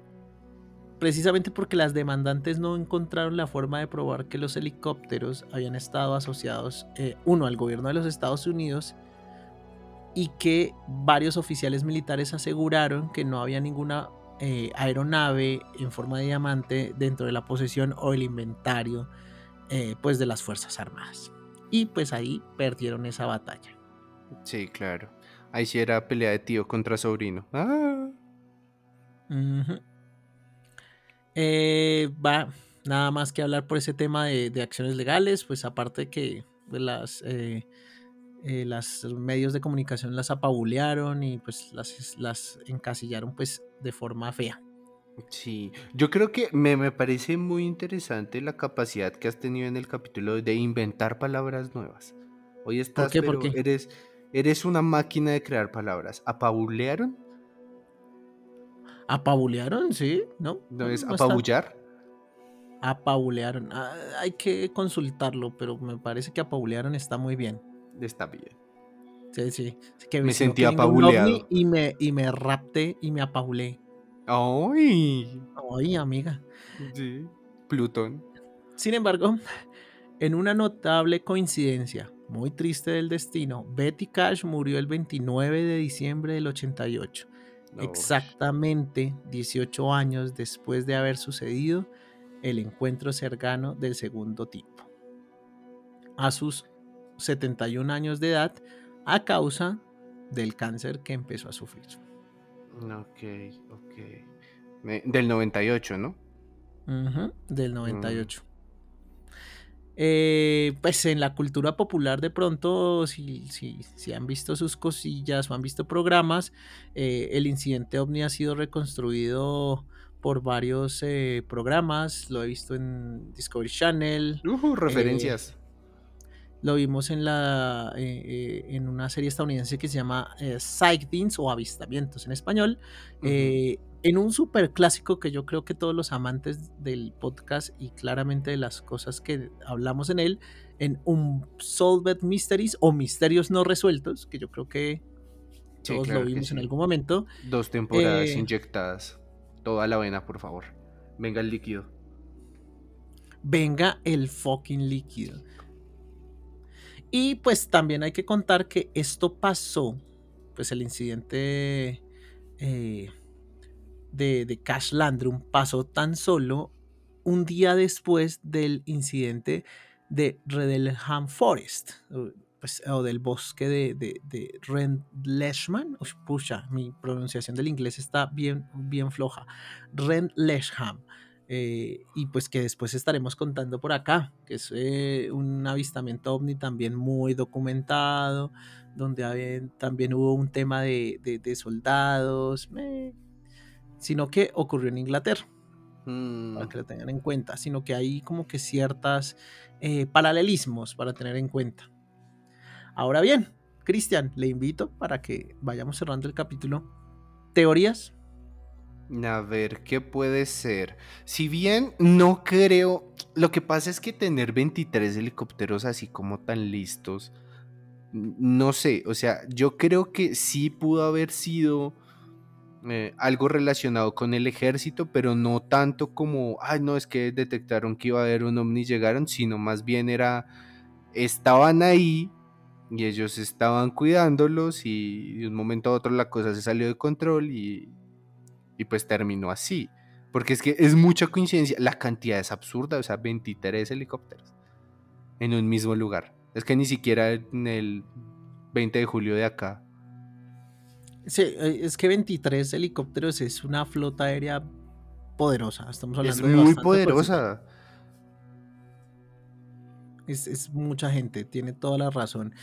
precisamente porque las demandantes no encontraron la forma de probar que los helicópteros habían estado asociados, eh, uno, al gobierno de los Estados Unidos y que varios oficiales militares aseguraron que no había ninguna eh, aeronave en forma de diamante dentro de la posesión o el inventario eh, pues de las Fuerzas Armadas. y pues ahí perdieron esa batalla. Sí, claro. Ahí sí era pelea de tío contra sobrino. Ah. Eh, va, nada más que hablar por ese tema de, acciones legales, pues aparte que pues, las, eh, las medios de comunicación las apabulearon y pues las, las encasillaron pues de forma fea. Sí, yo creo que me, me, parece muy interesante la capacidad que has tenido en el capítulo de inventar palabras nuevas. Hoy estás, ¿Por qué? eres, eres una máquina de crear palabras. ¿Apabulearon? ¿Apabulearon? Sí, ¿no? ¿No es apabullar? Apabulearon. Ah, hay que consultarlo, pero me parece que apabulearon está muy bien. Está bien. Sí, sí. me sentí apabuleado. Y me, y me rapté y me apabulé. ¡Ay! ¡Ay, amiga! Sí, Plutón. Sin embargo, en una notable coincidencia, muy triste del destino, Betty Cash murió el 29 de diciembre del 88, exactamente 18 años después de haber sucedido el encuentro cercano del segundo tipo. A sus 71 años de edad, a causa del cáncer que empezó a sufrir. Ok, ok. del 98, ¿no? del 98. Mm. Eh, pues en la cultura popular de pronto, si, si, han visto sus cosillas o han visto programas, eh, el incidente ovni ha sido reconstruido por varios eh, programas, lo he visto en Discovery Channel. referencias. Lo vimos en, la, eh, eh, en una serie estadounidense que se llama eh, Sightings o Avistamientos en español. en un super clásico que yo creo que todos los amantes del podcast y claramente de las cosas que hablamos en él, en un Solved Mysteries o Misterios no resueltos, que yo creo que todos lo vimos en algún momento. Dos temporadas inyectadas. Toda la vena, por favor. Venga el líquido. Venga el fucking líquido. Y pues también hay que contar que esto pasó, pues el incidente eh, de, de, Cash Landrum pasó tan solo un día después del incidente de Reddelham Forest, pues, o del bosque de, de, de Rendlesham. Pucha, mi pronunciación del inglés está bien, bien floja. Rendlesham. Eh, y pues que después estaremos contando por acá, que es eh, un avistamiento ovni también muy documentado, donde también hubo un tema de, soldados, sino que ocurrió en Inglaterra, para mm. que lo tengan en cuenta, sino que hay como que ciertas eh, paralelismos para tener en cuenta. Ahora bien, Cristian, le invito para que vayamos cerrando el capítulo. ¿Teorías? A ver, ¿qué puede ser? Si bien no creo, lo que pasa es que tener 23 helicópteros así como tan listos, no sé, o sea, yo creo que sí pudo haber sido eh, algo relacionado con el ejército, pero no tanto como, ay, no, es que detectaron que iba a haber un ovni y llegaron, sino más bien era, estaban ahí y ellos estaban cuidándolos y de un momento a otro la cosa se salió de control y y pues terminó así. Porque es que es mucha coincidencia. La cantidad es absurda, o sea, 23 helicópteros en un mismo lugar. Es que ni siquiera en el 20 de julio de acá. Sí, eh, es que 23 helicópteros es una flota aérea poderosa. Estamos hablando es muy poderosa. Es, es, mucha gente, tiene toda la razón.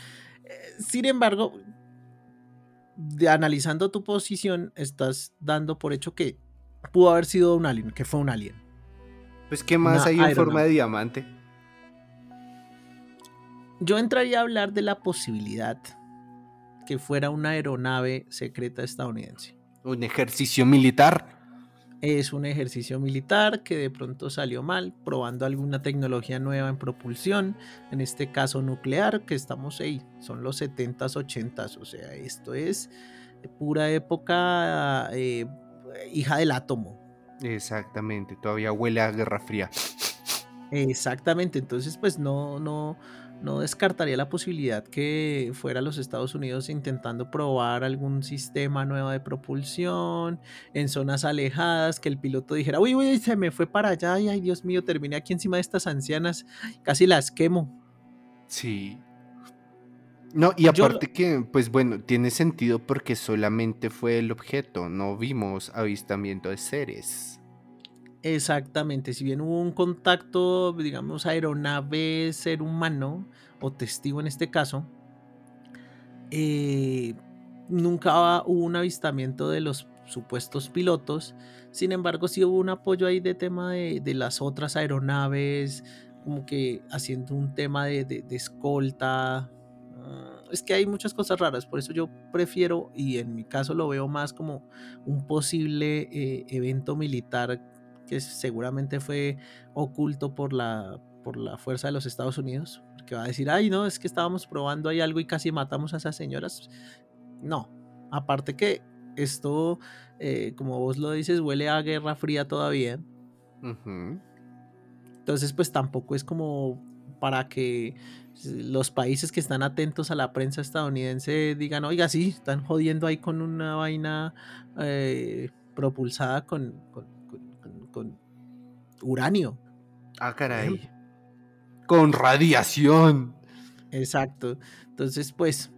Eh, sin embargo, analizando tu posición, estás dando por hecho que pudo haber sido un alien, que fue un alien. Pues, ¿qué más hay en forma de diamante? Yo entraría a hablar de la posibilidad que fuera una aeronave secreta estadounidense. Un ejercicio militar es un ejercicio militar que de pronto salió mal, probando alguna tecnología nueva en propulsión, en este caso nuclear, que estamos ahí, son los 70s, 80s, o sea, esto es pura época eh, hija del átomo. Exactamente, todavía huele a Guerra Fría. Exactamente, entonces pues no, no, no descartaría la posibilidad que fuera los Estados Unidos intentando probar algún sistema nuevo de propulsión en zonas alejadas, que el piloto dijera, uy, uy, se me fue para allá, y ay, Dios mío, terminé aquí encima de estas ancianas, casi las quemo. Sí. No, y aparte que, pues bueno, tiene sentido porque solamente fue el objeto, no vimos avistamiento de seres. Exactamente, si bien hubo un contacto, digamos, aeronave, ser humano, o testigo en este caso, eh, nunca hubo un avistamiento de los supuestos pilotos, sin embargo sí hubo un apoyo ahí de tema de, las otras aeronaves, como que haciendo un tema de, escolta. Ah, es que hay muchas cosas raras, por eso yo prefiero, y en mi caso lo veo más como un posible eh, evento militar que seguramente fue oculto por la, por la fuerza de los Estados Unidos, que va a decir, ay, no, es que estábamos probando ahí algo y casi matamos a esas señoras. No, aparte que esto, eh, como vos lo dices, huele a guerra fría todavía. Entonces, pues tampoco es como para que los países que están atentos a la prensa estadounidense digan, oiga, sí, están jodiendo ahí con una vaina eh, propulsada con, con, uranio. Ah, caray. Con radiación. Exacto. Entonces, pues,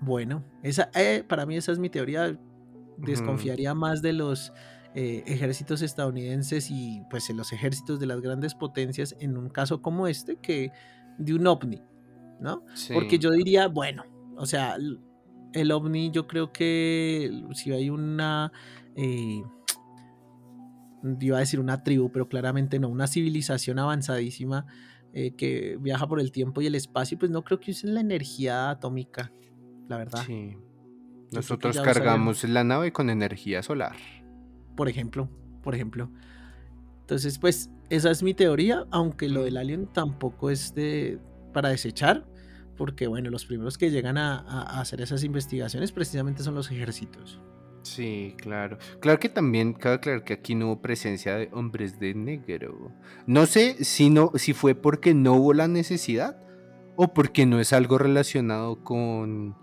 bueno, esa, eh, para mí esa es mi teoría. Desconfiaría más de los eh, ejércitos estadounidenses y pues en los ejércitos de las grandes potencias en un caso como este que de un ovni, ¿no? Porque yo diría, bueno, o sea, el ovni yo creo que si hay una... Eh, iba a decir una tribu, pero claramente no, una civilización avanzadísima eh, que viaja por el tiempo y el espacio, pues no creo que usen la energía atómica la verdad. Sí. Nosotros cargamos la nave con energía solar. Por ejemplo, por ejemplo. Entonces, pues, esa es mi teoría, aunque lo del alien tampoco es de para desechar, porque bueno, los primeros que llegan a, hacer esas investigaciones precisamente son los ejércitos. Sí, claro. Claro que también cabe aclarar que aquí no hubo presencia de hombres de negro. No sé si, no, si fue porque no hubo la necesidad o porque no es algo relacionado con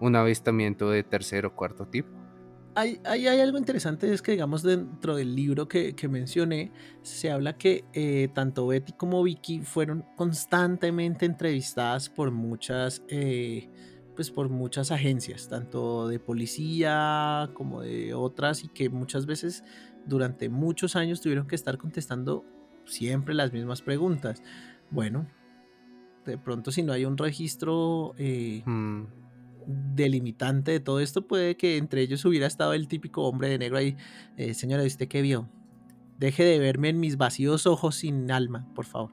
un avistamiento de tercer o cuarto tipo. Hay, hay, algo interesante, es que digamos dentro del libro que, mencioné, se habla que eh, tanto Betty como Vicky fueron constantemente entrevistadas por muchas, eh, pues por muchas agencias, tanto de policía como de otras, y que muchas veces durante muchos años tuvieron que estar contestando siempre las mismas preguntas. Bueno, de pronto si no hay un registro... Eh, mm delimitante de todo esto puede que entre ellos hubiera estado el típico hombre de negro ahí. Eh, señora, ¿usted qué vio? Deje de verme en mis vacíos ojos sin alma, por favor.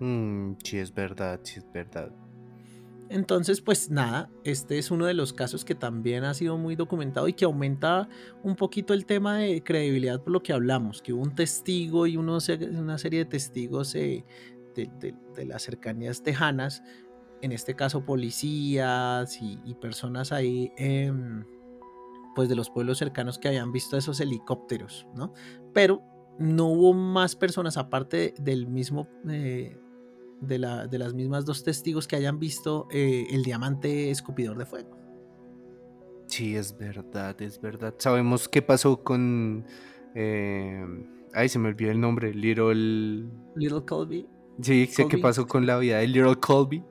Mm, sí, es verdad, sí, es verdad. Entonces, pues nada, este es uno de los casos que también ha sido muy documentado y que aumenta un poquito el tema de credibilidad por lo que hablamos, que hubo un testigo y una serie de testigos eh, de, las cercanías tejanas en este caso policías y, personas ahí, em, pues de los pueblos cercanos que habían visto esos helicópteros, ¿no? Pero no hubo más personas aparte del mismo, eh, de, la, de, las mismas dos testigos que hayan visto eh, el diamante escupidor de fuego. Sí, es verdad, es verdad. Sabemos qué pasó con... Em, ay, se me olvidó el nombre, Little... Little Colby. Sí, sé qué pasó con la vida de Little Colby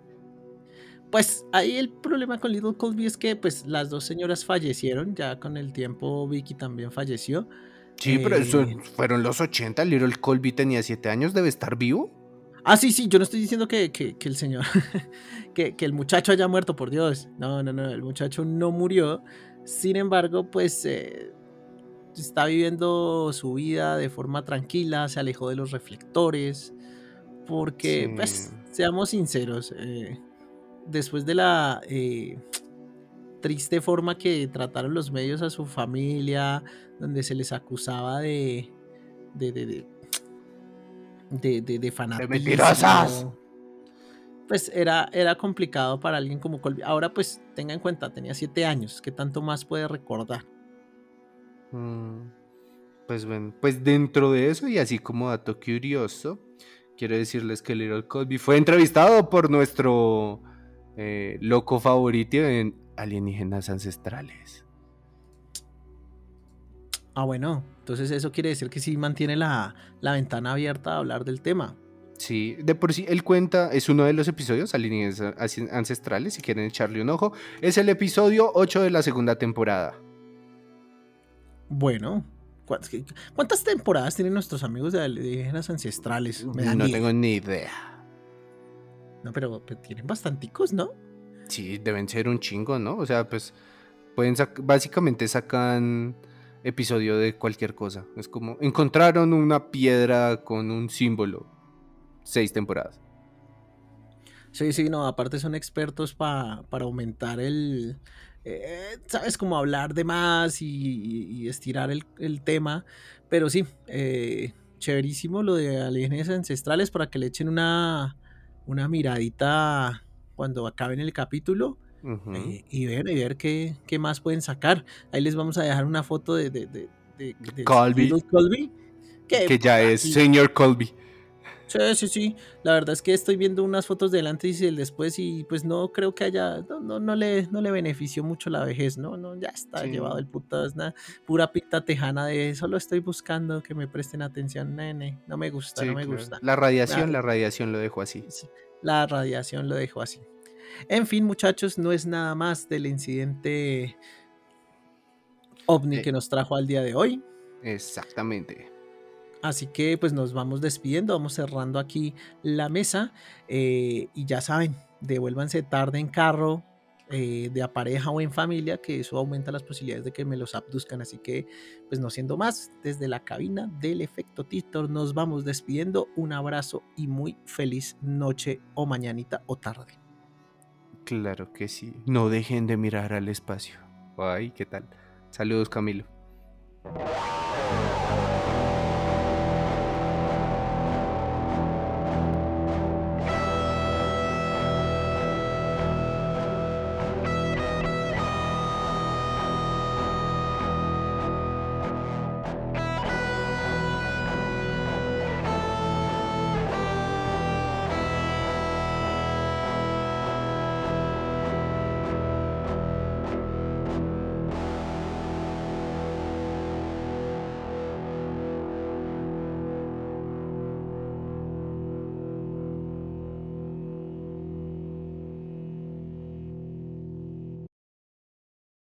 pues ahí el problema con Little Colby es que pues las dos señoras fallecieron, ya con el tiempo Vicky también falleció. Sí, pero eso eh, fueron los 80, Little Colby tenía 7 años, debe estar vivo. Ah, sí, sí, yo no estoy diciendo que, el señor, que, el muchacho haya muerto, por Dios. No, no, no, el muchacho no murió. Sin embargo, pues eh, está viviendo su vida de forma tranquila, se alejó de los reflectores, porque, pues, seamos sinceros, eh, después de la eh, triste forma que trataron los medios a su familia, donde se les acusaba de. de. de. de, de, de fanatismo. Pues era, era complicado para alguien como Colby. Ahora, pues tenga en cuenta, tenía siete años. ¿Qué tanto más puede recordar? Mm, pues bueno, pues dentro de eso, y así como dato curioso, quiero decirles que Little Colby fue entrevistado por nuestro eh, loco favorito en alienígenas ancestrales. Ah, bueno, entonces eso quiere decir que sí mantiene la, ventana abierta a hablar del tema. Sí, de por sí él cuenta, es uno de los episodios ancestrales, si quieren echarle un ojo. Es el episodio 8 de la segunda temporada. Bueno, ¿cuántas temporadas tienen nuestros amigos de alienígenas ancestrales? no tengo ni idea. No, pero, tienen bastanticos, ¿no? Sí, deben ser un chingo, ¿no? O sea, pues pueden básicamente sacan episodio de cualquier cosa. Es como encontraron una piedra con un símbolo seis temporadas. Sí, sí, no, aparte son expertos para aumentar el, eh, ¿sabes? Como hablar de más y, estirar el, tema. Pero sí, eh, chéverísimo lo de alienígenas ancestrales para que le echen una, una miradita cuando acaben el capítulo. Eh, y ver, y ver qué, qué, más pueden sacar. Ahí les vamos a dejar una foto de, de, de, Colby, que, ya es señor Colby. Sí, sí, sí. La verdad es que estoy viendo unas fotos del antes y del después y pues no creo que haya, no, no, le, no le benefició mucho la vejez, ¿no? no ya está llevado el puto, es nada, pura pita tejana de solo estoy buscando que me presten atención, nene, no me gusta, no me gusta. La radiación, la, radiación lo dejó así. La radiación lo dejó así. En fin, muchachos, no es nada más del incidente ovni eh. que nos trajo al día de hoy. Exactamente. Así que pues nos vamos despidiendo, vamos cerrando aquí la mesa eh, y ya saben, devuélvanse tarde en carro, eh, de a pareja o en familia, que eso aumenta las posibilidades de que me los abduzcan. Así que, pues no siendo más, desde la cabina del efecto Titor nos vamos despidiendo. Un abrazo y muy feliz noche o mañanita o tarde. Claro que sí. No dejen de mirar al espacio. Ay, ¿qué tal? Saludos, Camilo.